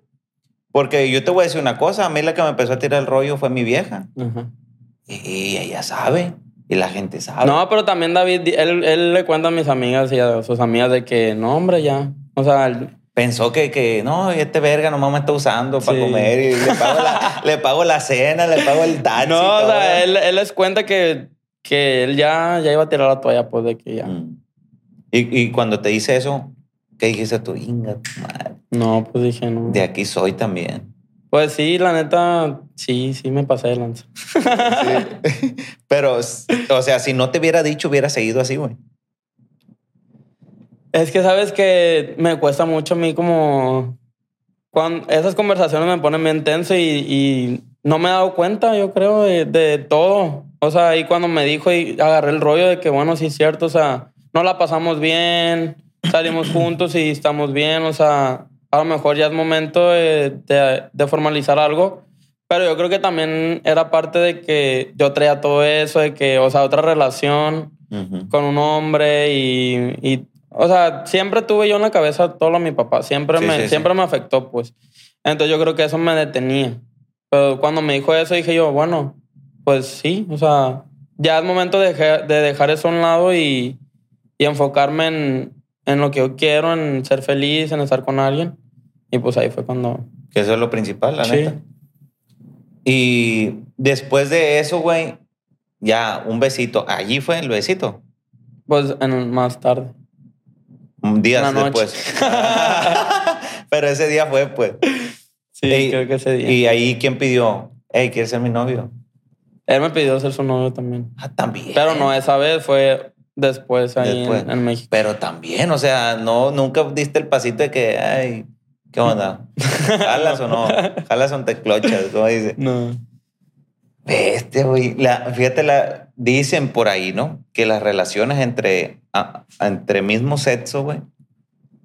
Porque yo te voy a decir una cosa, a mí la que me empezó a tirar el rollo fue mi vieja. Ajá. Y ella sabe, y la gente sabe. No, pero también David, él, él le cuenta a mis amigas y a sus amigas de que, no, hombre, ya. O sea, él- Pensó que, que no, este verga nomás me está usando para Sí. comer y le pago, la, le pago la cena, le pago el taxi. no, o sea, él, él les cuenta que, que él ya, ya iba a tirar la toalla, pues de que ya. Mm. Y, y cuando te dice eso, ¿qué dijiste tú? Inga, tu madre. No, pues dije, no. De aquí soy también. Pues sí, la neta, sí, sí me pasé de lanza. Pero, o sea, si no te hubiera dicho, hubiera seguido así, güey. Es que sabes que me cuesta mucho a mí como... Cuando esas conversaciones me ponen bien tenso y, y no me he dado cuenta, yo creo, de, de todo. O sea, ahí cuando me dijo y agarré el rollo de que, bueno, sí es cierto, o sea, no la pasamos bien, salimos juntos y estamos bien, o sea, a lo mejor ya es momento de, de- de formalizar algo. Pero yo creo que también era parte de que yo traía todo eso, de que, o sea, otra relación Ujú. con un hombre y, y, o sea, siempre tuve yo en la cabeza todo lo de mi papá. Siempre, Sí, me, sí, sí. siempre me afectó, pues. Entonces yo creo que eso me detenía. Pero cuando me dijo eso, dije yo, bueno, pues sí, o sea, ya es momento de, dejar- de dejar eso a un lado y, y enfocarme en, en lo que yo quiero, en ser feliz, en estar con alguien. Y pues ahí fue cuando... Que eso es lo principal, la Sí. neta. Y después de eso, güey, ya un besito. Allí fue el besito. Pues en, más tarde. Un día Una noche. después. Pero ese día fue, pues. Sí, Y- creo que ese día. Y ahí, ¿quién pidió? Hey, ¿quieres ser mi novio? Él me pidió ser su novio también. Ah, también. Pero no esa vez, fue después ahí Después. En, en México. Pero también, o sea, no, nunca diste el pasito de que, ay, ¿qué onda? ¿Jalas o no? ¿Jalas o te clochas? ¿Cómo dice? No. Bestia, güey. La, fíjate, la, dicen por ahí, ¿no? Que las relaciones entre, a- entre mismo sexo, güey,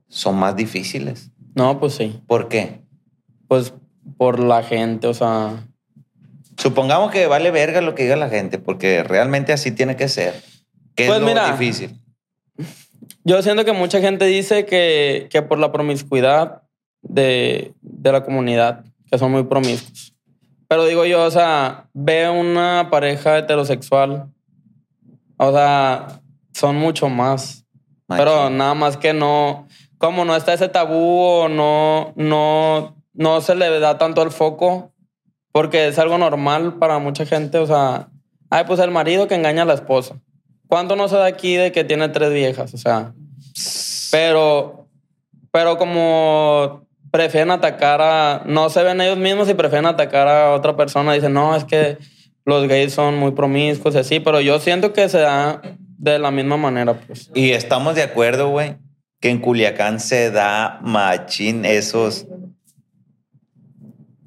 son más difíciles. No, pues sí. ¿Por qué? Pues por la gente, o sea. Supongamos que vale verga lo que diga la gente, porque realmente así tiene que ser. ¿Qué Pues es lo mira. difícil? Yo siento que mucha gente dice que, que por la promiscuidad de, de la comunidad, que son muy promiscuos. Pero digo yo, o sea, ve una pareja heterosexual, o sea, son mucho más. Pero nada más que no, como no está ese tabú o no, no, no se le da tanto el foco, porque es algo normal para mucha gente. O sea, ay, pues el marido que engaña a la esposa. ¿Cuánto no se da aquí de que tiene tres viejas? O sea, pero, pero como prefieren atacar a, no se ven ellos mismos y prefieren atacar a otra persona, dicen, no, es que los gays son muy promiscuos y así, pero yo siento que se da de la misma manera, pues. Y estamos de acuerdo, güey, que en Culiacán se da machín esos.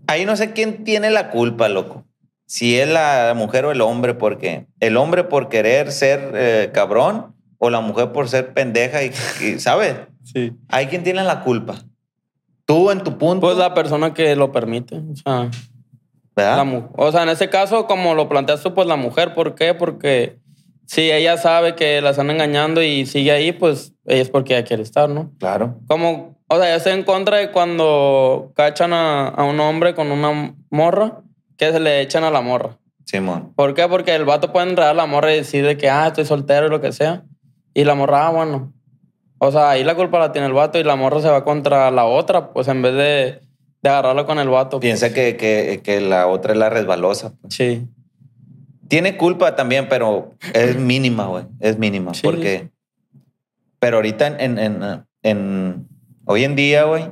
Ahí no sé quién tiene la culpa, loco. Si es la mujer o el hombre, porque el hombre por querer ser eh, cabrón o la mujer por ser pendeja y, y, ¿sabes? Sí. Hay quien tiene la culpa. Tú en tu punto, Pues la persona que lo permite, o sea, ¿verdad? la o sea, en ese caso, como lo planteas tú, pues la mujer, ¿por qué? Porque si ella sabe que la están engañando y sigue ahí, pues ella es porque ella quiere estar, ¿no? Claro. Como, o sea, yo estoy en contra de cuando cachan a, a un hombre con una morra, que se le echan a la morra. Simón. ¿Por qué? Porque el vato puede enredar a la morra y decir de que, ah, estoy soltero y lo que sea. Y la morra, ah, bueno. O sea, ahí la culpa la tiene el vato y la morra se va contra la otra, pues en vez de, de agarrarlo con el vato. Piensa que, que, que la otra es la resbalosa. pues. Sí. Tiene culpa también, pero es mínima, güey. Es mínima. Sí. Porque. Pero ahorita en, en, en- en- Hoy en día, güey.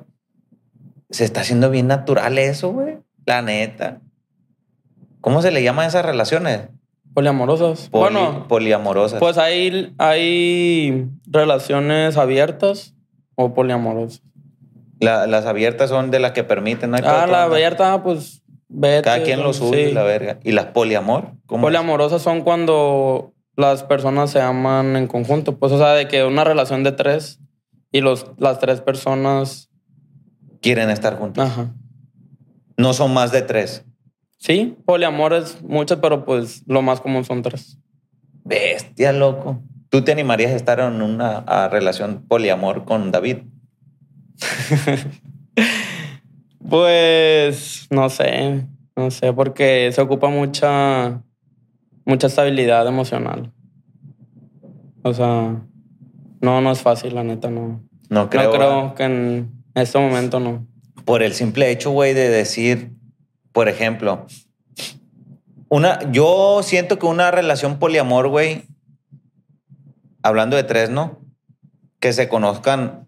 Se está haciendo bien natural eso, güey. La neta. ¿Cómo se le llaman esas relaciones? Poliamorosas. Poli- bueno, poliamorosas. pues hay, hay relaciones abiertas o poliamorosas. La- las abiertas son de las que permiten. No hay Ah, la abierta, pues vete. Cada quien lo sí. suyo, y la verga. ¿Y las poliamor? ¿Cómo es? Poliamorosas son cuando las personas se aman en conjunto. Pues, o sea, de que una relación de tres y los, las tres personas. Quieren estar juntos. Ajá. No son más de tres. Sí, poliamor es muchas, pero pues lo más común son tres. Bestia, loco. ¿Tú te animarías a estar en una a, relación poliamor con David? Pues no sé, no sé, porque se ocupa mucha, mucha estabilidad emocional. O sea, no, no es fácil, la neta, no. No creo. no creo que en este momento no. Por el simple hecho, güey, de decir, por ejemplo, una, yo siento que una relación poliamor, güey, hablando de tres, ¿no? Que se conozcan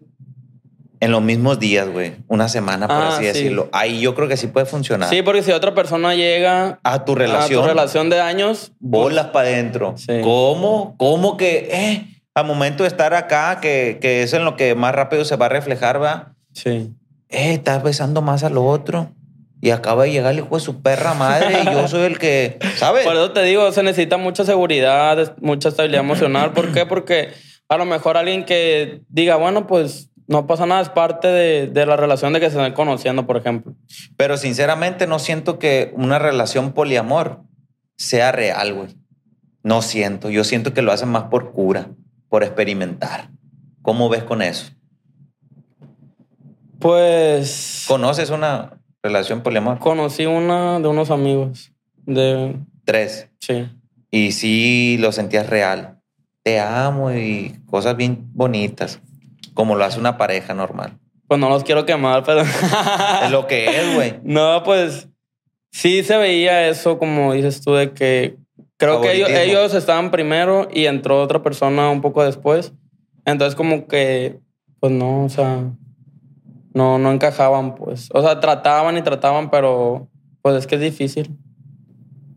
en los mismos días, güey. Una semana, por Ah, así sí. decirlo. Ahí yo creo que sí puede funcionar. Sí, porque si otra persona llega A tu relación. a tu relación de años, bolas para adentro. Sí. ¿Cómo? ¿Cómo que, eh, al momento de estar acá, que, que es en lo que más rápido se va a reflejar, va? sí. Eh, estás besando más al otro. Y acaba de llegar el hijo de su perra madre y yo soy el que, ¿sabes? Por eso te digo, se necesita mucha seguridad, mucha estabilidad emocional. ¿Por qué? Porque a lo mejor alguien que diga, bueno, pues no pasa nada, es parte de, de la relación de que se están conociendo, por ejemplo. Pero sinceramente no siento que una relación poliamor sea real, güey. No siento. Yo siento que lo hacen más por cura, por experimentar. ¿Cómo ves con eso? Pues ¿Conoces una relación poliamor? conocí una de unos amigos. De, Tres. sí. Y sí lo sentías real. Te amo y cosas bien bonitas. Como lo hace una pareja normal. Pues no los quiero quemar, pero. Es lo que es, güey. No, pues sí se veía eso, como dices tú, de que creo que ellos, ellos estaban primero y entró otra persona un poco después. Entonces, como que, pues no, o sea, no, no encajaban, pues. O sea, trataban y trataban, pero pues es que es difícil.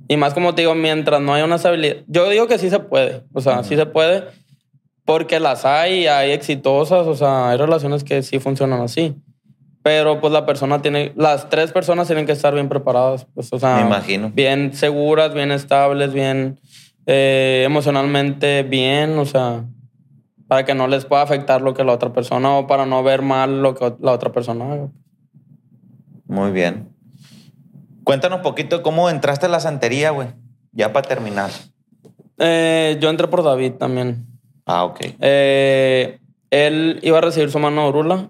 Y más como te digo, mientras no haya una estabilidad. Yo digo que sí se puede, o sea, sí se puede, porque las hay, hay exitosas, o sea, hay relaciones que sí funcionan así. Pero pues la persona tiene, las tres personas tienen que estar bien preparadas, pues, o sea, Me imagino. bien seguras, bien estables, bien eh, emocionalmente bien, o sea, para que no les pueda afectar lo que la otra persona o para no ver mal lo que la otra persona haga. Muy bien. Cuéntanos un poquito cómo entraste a la santería, güey. Ya para terminar. Eh, yo entré por David también. Ah, ok. Eh, él iba a recibir su mano de Orula,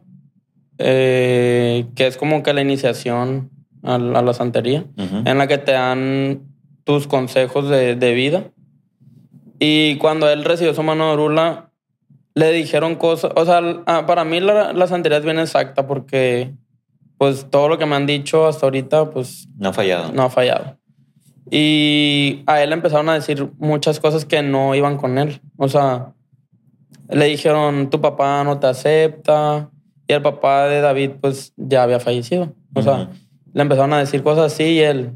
eh, que es como que la iniciación a, la- a la santería, en la que te dan tus consejos de, de vida. Y cuando él recibió su mano de Orula, le dijeron cosas. O sea, ah, para mí la, la santería es bien exacta porque, pues, todo lo que me han dicho hasta ahorita, pues, No ha fallado. no ha fallado. Y a él empezaron a decir muchas cosas que no iban con él. O sea, le dijeron, tu papá no te acepta. Y el papá de David, pues, ya había fallecido. O sea, le empezaron a decir cosas así y él,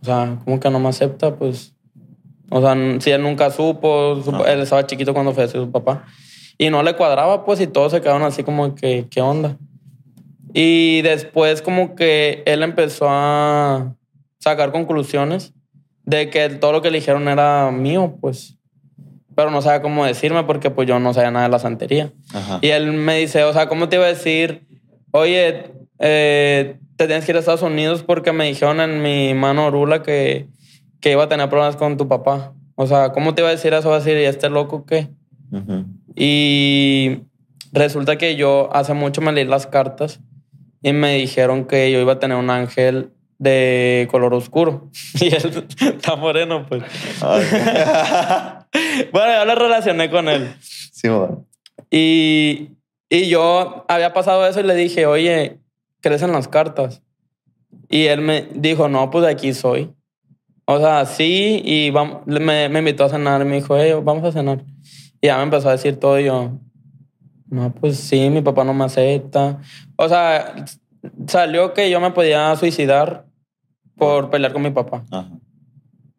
o sea, ¿cómo que no me acepta? Pues, o sea, si él nunca supo, su- Ajá. él estaba chiquito cuando falleció su papá. Y no le cuadraba, pues, y todos se quedaron así como que, ¿qué onda? Y después como que él empezó a sacar conclusiones de que todo lo que le dijeron era mío, pues. Pero no sabía cómo decirme porque pues yo no sabía nada de la santería. Ajá. Y él me dice, o sea, ¿cómo te iba a decir? Oye, eh, te tienes que ir a Estados Unidos porque me dijeron en mi mano orula que, que iba a tener problemas con tu papá. O sea, ¿cómo te iba a decir eso? Va a decir, ¿y este loco qué? Y resulta que yo hace mucho me leí las cartas y me dijeron que yo iba a tener un ángel de color oscuro. Y él está moreno, pues. bueno, yo lo relacioné con él. Sí, bueno. Y, y yo había pasado eso y le dije, oye, ¿crees en las cartas? Y él me dijo, no, pues de aquí soy. O sea, sí, y vamos, me, me invitó a cenar y me dijo, hey, vamos a cenar. Y ya me empezó a decir todo y yo, no, pues sí, mi papá no me acepta. O sea, salió que yo me podía suicidar por pelear con mi papá. Ajá.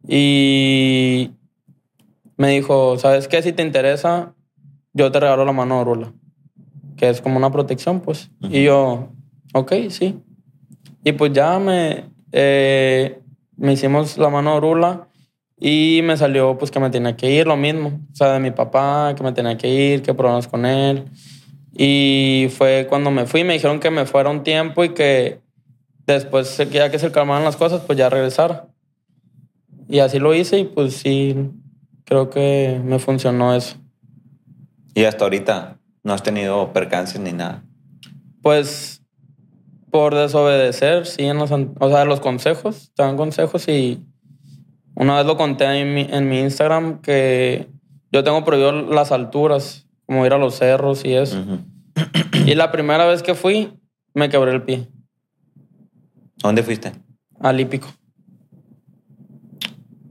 Y me dijo, ¿sabes qué? Si te interesa, yo te regalo la mano de Orula. Que es como una protección, pues. Y yo, ok, sí. Y pues ya me, eh, me hicimos la mano de Orula y me salió pues que me tenía que ir, lo mismo. O sea, de mi papá, que me tenía que ir, que problemas con él. Y fue cuando me fui, me dijeron que me fuera un tiempo y que después, ya que se calmaran las cosas, pues ya regresara. Y así lo hice y pues sí, creo que me funcionó eso. Y hasta ahorita no has tenido percances ni nada. Pues por desobedecer, sí, en los, o sea, los consejos, te dan consejos y una vez lo conté en mi, en mi Instagram que yo tengo prohibido las alturas, como ir a los cerros y eso. Y la primera vez que fui, me quebré el pie, ¿Dónde fuiste? al hípico.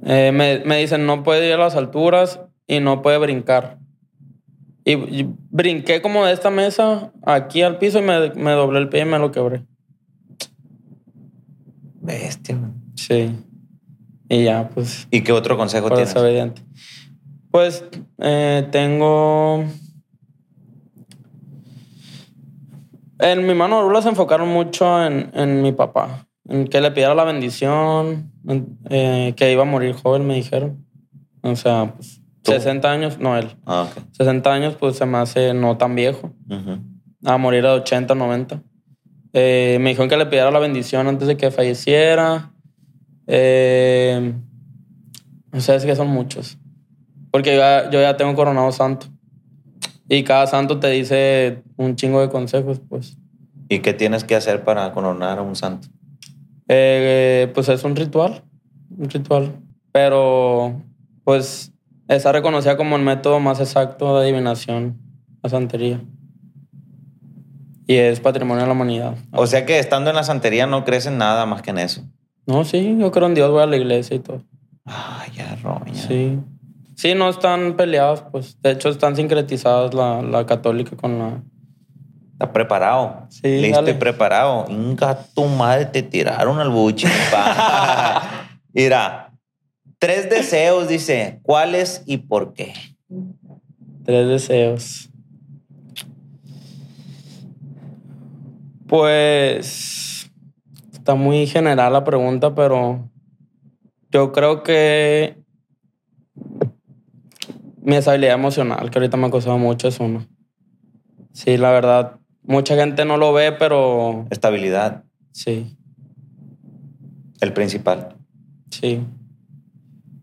Eh, me, me dicen, no puede ir a las alturas y no puede brincar. Y, y brinqué como de esta mesa aquí al piso y me, me doblé el pie y me lo quebré. Bestia. Sí. Y ya, pues, ¿Y qué otro consejo tienes? Pues eh, tengo. En mi mano Orula se enfocaron mucho en, en mi papá. en que le pidiera la bendición, en- eh, que iba a morir joven, me dijeron. O sea, pues, ¿Tú? 60 años, no él. Ah, ok. 60 años, pues se me hace no tan viejo. A morir a 80, 90. Eh, me dijeron que le pidiera la bendición antes de que falleciera. Eh, o sea, es que son muchos. Porque yo ya, yo ya tengo coronado santo. Y cada santo te dice un chingo de consejos, pues. ¿Y qué tienes que hacer para coronar a un santo? Eh, pues es un ritual. Un ritual. Pero, pues, está reconocida como el método más exacto de adivinación, la santería. Y es patrimonio de la humanidad. O sea que estando en la santería no crees en nada más que en eso. No, sí, yo creo en Dios, voy a la iglesia y todo. Ay, ya, roña. Sí. Sí, no están peleadas, pues. De hecho, están sincretizadas la, la católica con la. ¿Estás preparado? Sí, Listo dale. y preparado. Inga, tu madre, te tiraron al buche. Mira, tres deseos, dice. ¿Cuáles y por qué? Tres deseos. Pues. Está muy general la pregunta, pero. Yo creo que. Mi estabilidad emocional, que ahorita me ha costado mucho, es uno. Sí, la verdad. Mucha gente no lo ve, pero. Estabilidad, Sí. el principal. Sí.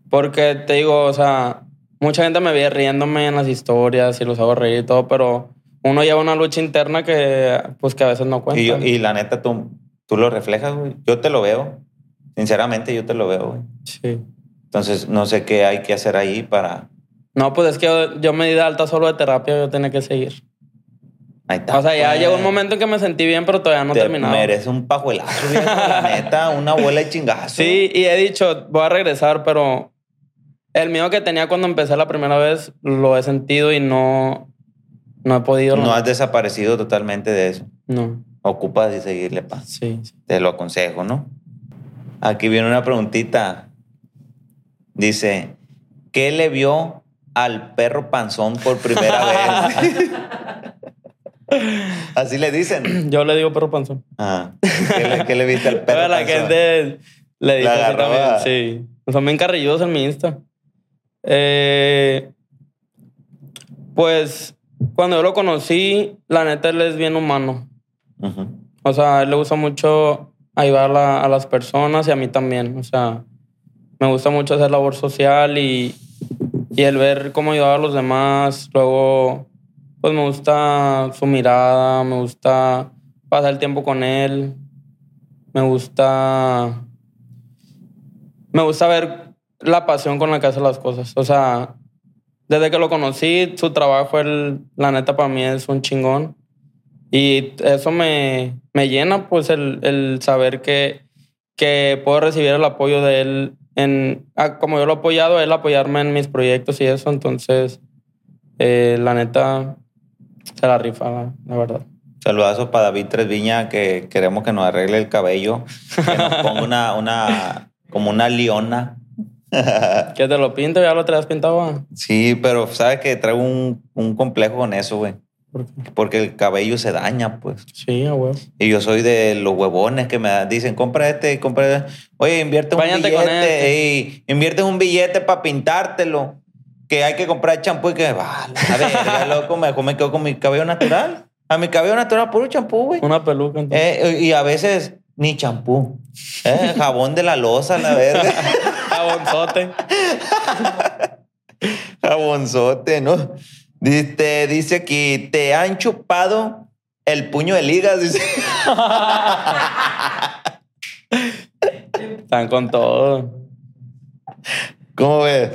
Porque te digo, o sea, mucha gente me ve riéndome en las historias y los hago reír y todo, pero uno lleva una lucha interna que, pues, que a veces no cuenta. Y, yo- y la neta, tú, tú lo reflejas, güey. Yo te lo veo. Sinceramente, yo te lo veo, güey. Sí. Entonces, no sé qué hay que hacer ahí para... No, pues es que yo, yo me di de alta solo de terapia, yo tenía que seguir. Ahí está. O sea, ya pues. llegó un momento en que me sentí bien, pero todavía no Te terminaba. mereces un pajuelazo, viejo, la neta. Una bola de chingazo. Sí, y he dicho, voy a regresar, pero el miedo que tenía cuando empecé la primera vez lo he sentido y no, no he podido. No has desaparecido totalmente de eso. No, Ocupas de seguirle, pa. sí. sí. Te lo aconsejo, ¿no? Aquí viene una preguntita. Dice, ¿qué le vio al perro panzón por primera vez? Así le dicen. Yo le digo perro panzón. Ah, ¿qué, le, qué le viste al perro la panzón? gente le dice La así también. Sí. Son bien carrilludos en mi Insta. Eh, pues cuando yo lo conocí, la neta él es bien humano. Ujú. O sea, él le gusta mucho ayudar a, a las personas y a mí también. O sea, me gusta mucho hacer labor social y, y el ver cómo ayudaba a los demás. Luego, pues me gusta su mirada, me gusta pasar el tiempo con él. Me gusta. Me gusta ver la pasión con la que hace las cosas. O sea, desde que lo conocí, su trabajo, él, la neta, para mí es un chingón. Y eso me, me llena, pues, el, el saber que, que puedo recibir el apoyo de él. En, ah, como yo lo he apoyado, él apoyarme en mis proyectos y eso. Entonces, eh, la neta, se la rifa, la, la verdad. Saludazo para David Tresviña, que queremos que nos arregle el cabello. Que nos ponga una, una, como una leona. Que te lo pinte, ya lo traes pintado. Sí, pero sabes que traigo un, un complejo con eso, güey. ¿Por? Porque el cabello se daña, pues. Sí, huevo. Y yo soy de los huevones que me dicen, compra este, compra este. Oye, invierte un billete. este. ey, invierte un billete para pintártelo. Que hay que comprar champú y que, vale, a ver, ya loco, mejor me quedo con mi cabello natural. A mi cabello natural, puro champú, güey. Una peluca. Eh, y a veces ni champú. Eh, jabón de la loza, la verga. Jabonzote. Jabonzote, ¿no? Dice, dice aquí, te han chupado el puño de ligas. Dice. Están con todo. ¿Cómo ves?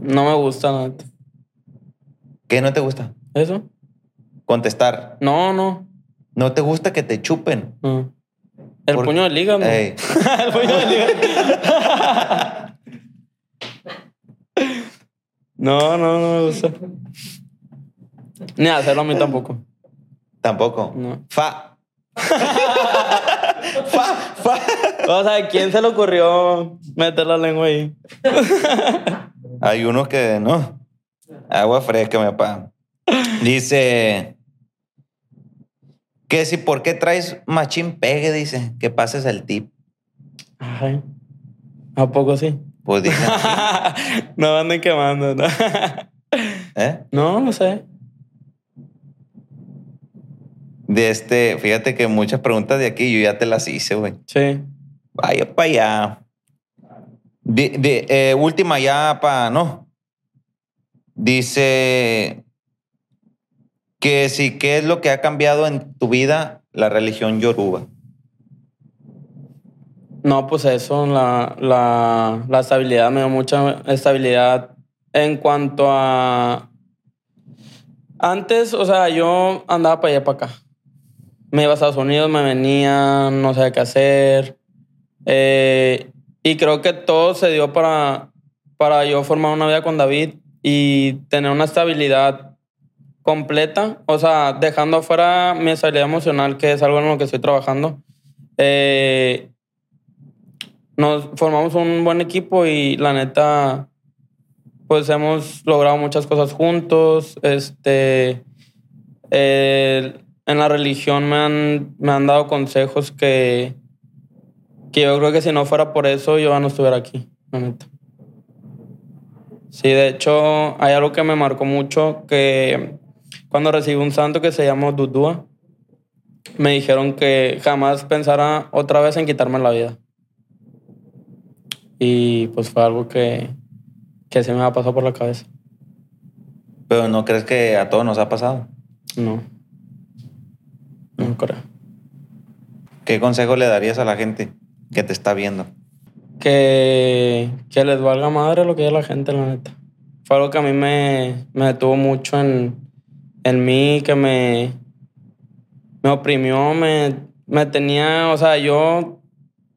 No me gusta nada. ¿Qué no te gusta? ¿Eso? Contestar. No, no. ¿No te gusta que te chupen? no. El ¿Por puño de liga. El puño de liga. no, no, no me gusta. Ni hacerlo a mí tampoco. Tampoco. No. Fa. fa, fa. O sea, ¿quién se le ocurrió meter la lengua ahí? Hay unos que no. Agua fresca, mi papá. Dice. Que si, ¿por qué traes machín pegue? Dice, que pases el tip. Ay. ¿A poco sí? Pues dice, no anden quemando, ¿no? ¿eh? no, no sé. De este, fíjate que muchas preguntas de aquí yo ya te las hice, güey. Sí. Vaya para allá. De, de- eh, última ya para, no. Dice que sí, ¿qué es lo que ha cambiado en tu vida la religión yoruba? No, pues eso, la, la, la estabilidad, me dio mucha estabilidad en cuanto a... Antes, o sea, yo andaba para allá, para acá. Me iba a Estados Unidos, me venía, no sabía qué hacer. Eh, y creo que todo se dio para, para yo formar una vida con David y tener una estabilidad completa. O sea, dejando afuera mi estabilidad emocional, que es algo en lo que estoy trabajando. Eh, nos formamos un buen equipo y la neta, pues hemos logrado muchas cosas juntos. Este, en la religión me han, me han dado consejos que, que yo creo que si no fuera por eso, yo ya no estuviera aquí, la neta. Sí, de hecho, hay algo que me marcó mucho, que cuando recibí un santo que se llama Dudúa, me dijeron que jamás pensara otra vez en quitarme la vida. Y pues fue algo que, que se me ha pasado por la cabeza. Pero ¿no crees que a todos nos ha pasado? No. No creo. ¿Qué consejo le darías a la gente que te está viendo? Que, que les valga madre lo que diga la gente, la neta. Fue algo que a mí me, me detuvo mucho en, en mí, que me, me oprimió, me, me tenía, o sea, yo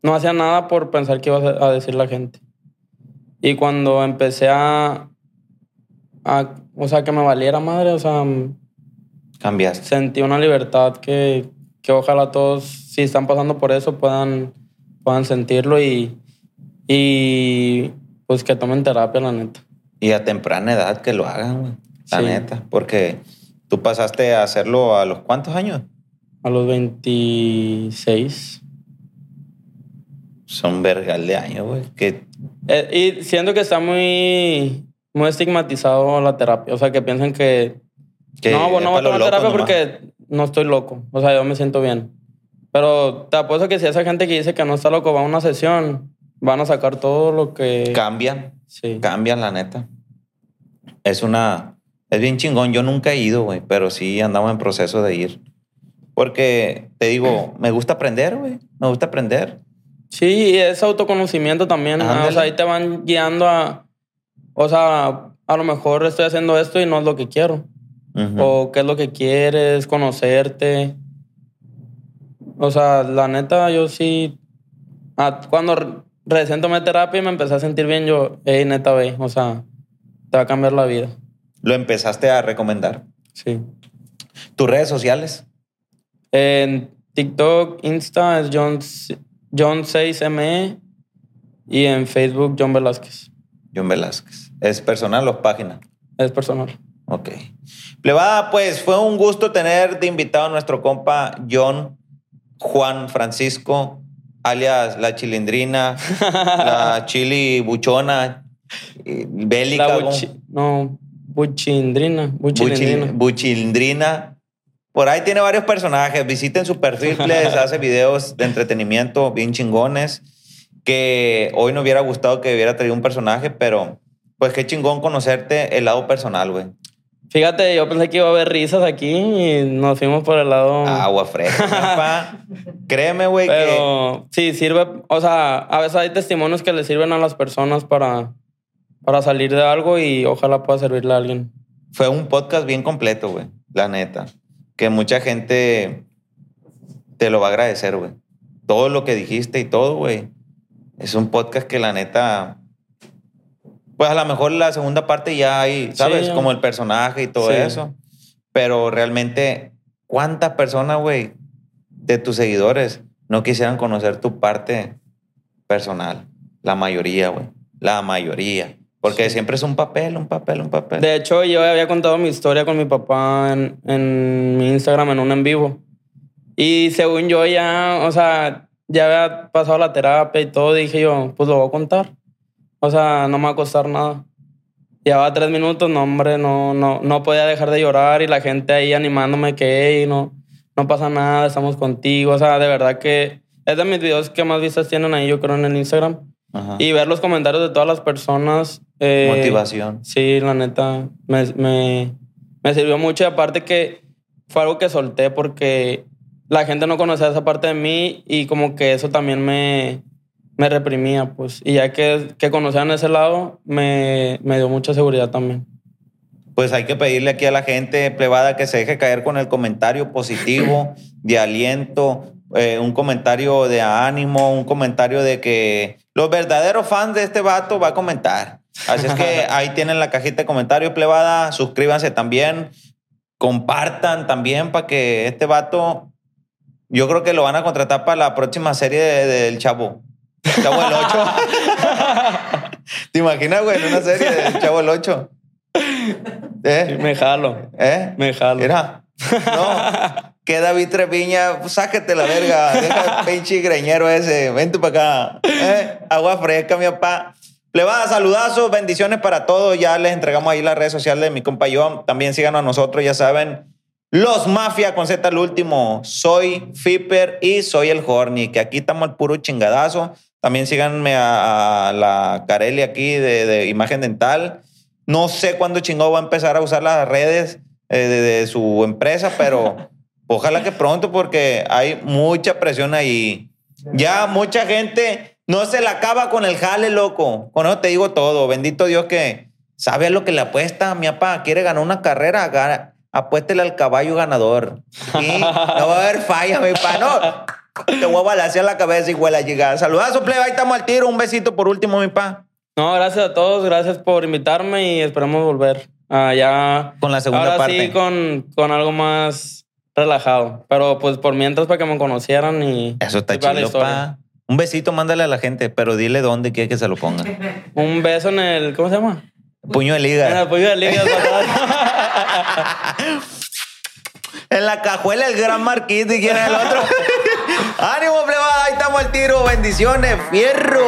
no hacía nada por pensar que iba a a decir la gente. Y cuando empecé a, a, o sea, que me valiera madre, o sea, Cambiaste. sentí una libertad que, que ojalá todos, si están pasando por eso, puedan, puedan sentirlo y, y pues que tomen terapia, la neta. Y a temprana edad que lo hagan, güey. La Sí. neta. Porque tú pasaste a hacerlo a los cuántos años? A los 26. Son vergal de años, güey. Que Eh, y siento que está muy, muy estigmatizado la terapia. O sea, que piensan que, Que no, bueno, no voy a tomar terapia locos porque no estoy loco. O sea, yo me siento bien. Pero te apuesto que si esa gente que dice que no está loco va a una sesión, van a sacar todo lo que... cambian. Sí. Cambian, la neta. Es una. Es bien chingón. Yo nunca he ido, güey, pero sí andamos en proceso de ir. Porque te digo, me gusta aprender, güey. Me gusta aprender. Sí, y es autoconocimiento también. O sea, ahí te van guiando a... O sea, a lo mejor estoy haciendo esto y no es lo que quiero. O qué es lo que quieres, conocerte. O sea, la neta, yo sí... ah, cuando re- recién tomé terapia y me empecé a sentir bien, yo, hey, neta, ve, o sea, te va a cambiar la vida. Lo empezaste a recomendar. Sí. Tus redes sociales. En TikTok, Insta es John, John 6ME y en Facebook John Velázquez. John Velázquez. ¿Es personal o página? Es personal. Ok. Plebada, pues fue un gusto tener de invitado a nuestro compa John Juan Francisco, alias La Chilindrina, la Chili Buchona, Bélica. La ¿cómo? buchi- no, buchindrina. Buchilindrina. Buchil- Buchilindrina. Por ahí tiene varios personajes. Visiten su perfil, les hace videos de entretenimiento bien chingones. Que hoy no hubiera gustado que hubiera traído un personaje, pero pues qué chingón conocerte el lado personal, güey. Fíjate, yo pensé que iba a haber risas aquí y nos fuimos por el lado. Agua fresca. Créeme, güey, que sí, sirve. O sea, a veces hay testimonios que le sirven a las personas para, para salir de algo y ojalá pueda servirle a alguien. fue un podcast bien completo, güey. La neta. Que mucha gente te lo va a agradecer, güey. Todo lo que dijiste y todo, güey. Es un podcast que la neta. Pues a lo mejor la segunda parte ya hay, ¿sabes? ya. Como el personaje y todo Sí. eso. Pero realmente, ¿cuántas personas, güey, de tus seguidores no quisieran conocer tu parte personal? La mayoría, güey. La mayoría. Porque siempre es un papel, un papel, un papel. De hecho, yo había contado mi historia con mi papá en, en mi Instagram en un en vivo. Y según yo ya, o sea, ya había pasado la terapia y todo, dije yo, pues lo voy a contar. O sea, no me va a costar nada. Llevaba tres minutos, no, hombre, no, no, no podía dejar de llorar y la gente ahí animándome que, "Ey, no, no pasa nada, estamos contigo. O sea, de verdad que es de mis videos que más vistas tienen ahí, yo creo, en el Instagram. Ajá. Y ver los comentarios de todas las personas. eh, Motivación. Sí, la neta, me, me, me sirvió mucho. Y aparte que fue algo que solté porque la gente no conocía esa parte de mí y como que eso también me, me reprimía, pues. Y ya que, que conocían ese lado, me, me dio mucha seguridad también. Pues hay que pedirle aquí a la gente plebada que se deje caer con el comentario positivo, de aliento, eh, un comentario de ánimo, un comentario de que los verdaderos fans de este vato va a comentar. Así es que ahí tienen la cajita de comentarios plebada, suscríbanse también, compartan también para que este vato, yo creo que lo van a contratar para la próxima serie de- del Chavo. Chavo el 8. ¿Te imaginas, güey, en una serie del Chavo el 8? ¿Eh? Me jalo. ¿Eh? Me jalo. Mira. No. Que David Treviña, pues, sáquete la verga. Deja el pinche greñero ese. Vente para acá. ¿Eh? Agua fresca, mi papá. Plebada, saludazos, bendiciones para todos. Ya les entregamos ahí las redes sociales de mi compa yo. También síganos a nosotros, ya saben. Los Mafia con Z al último. Soy Fipper y soy el Horny, que aquí estamos al puro chingadazo. También síganme a, a la Carelli aquí de, de Imagen Dental. No sé cuándo chingado va a empezar a usar las redes eh, de, de su empresa, pero ojalá que pronto porque hay mucha presión ahí. Ya mucha gente no se la acaba con el jale, loco. Con eso te digo todo. Bendito Dios que sabe a lo que le apuesta. Mi papá quiere ganar una carrera, gana- apuéstele al caballo ganador. Sí, no va a haber falla, mi papá. No, te voy a balancear la cabeza y huele a llegar. Saludazo, plebe. Ahí estamos al tiro. Un besito por último, mi papá. No, gracias a todos, gracias por invitarme y esperamos volver. Ah, ya. Con la segunda ahora parte. sí, con, con algo más relajado. Pero pues por mientras para que me conocieran y. Eso está chido, pa. Un besito, mándale a la gente, pero dile dónde quiere que se lo ponga. Un beso en el. ¿Cómo se llama? Puño de En el liga. apoyo de ¿verdad? En la cajuela el gran marquís y quién es el otro. Ánimo, plebada, ahí estamos al tiro. Bendiciones, fierro.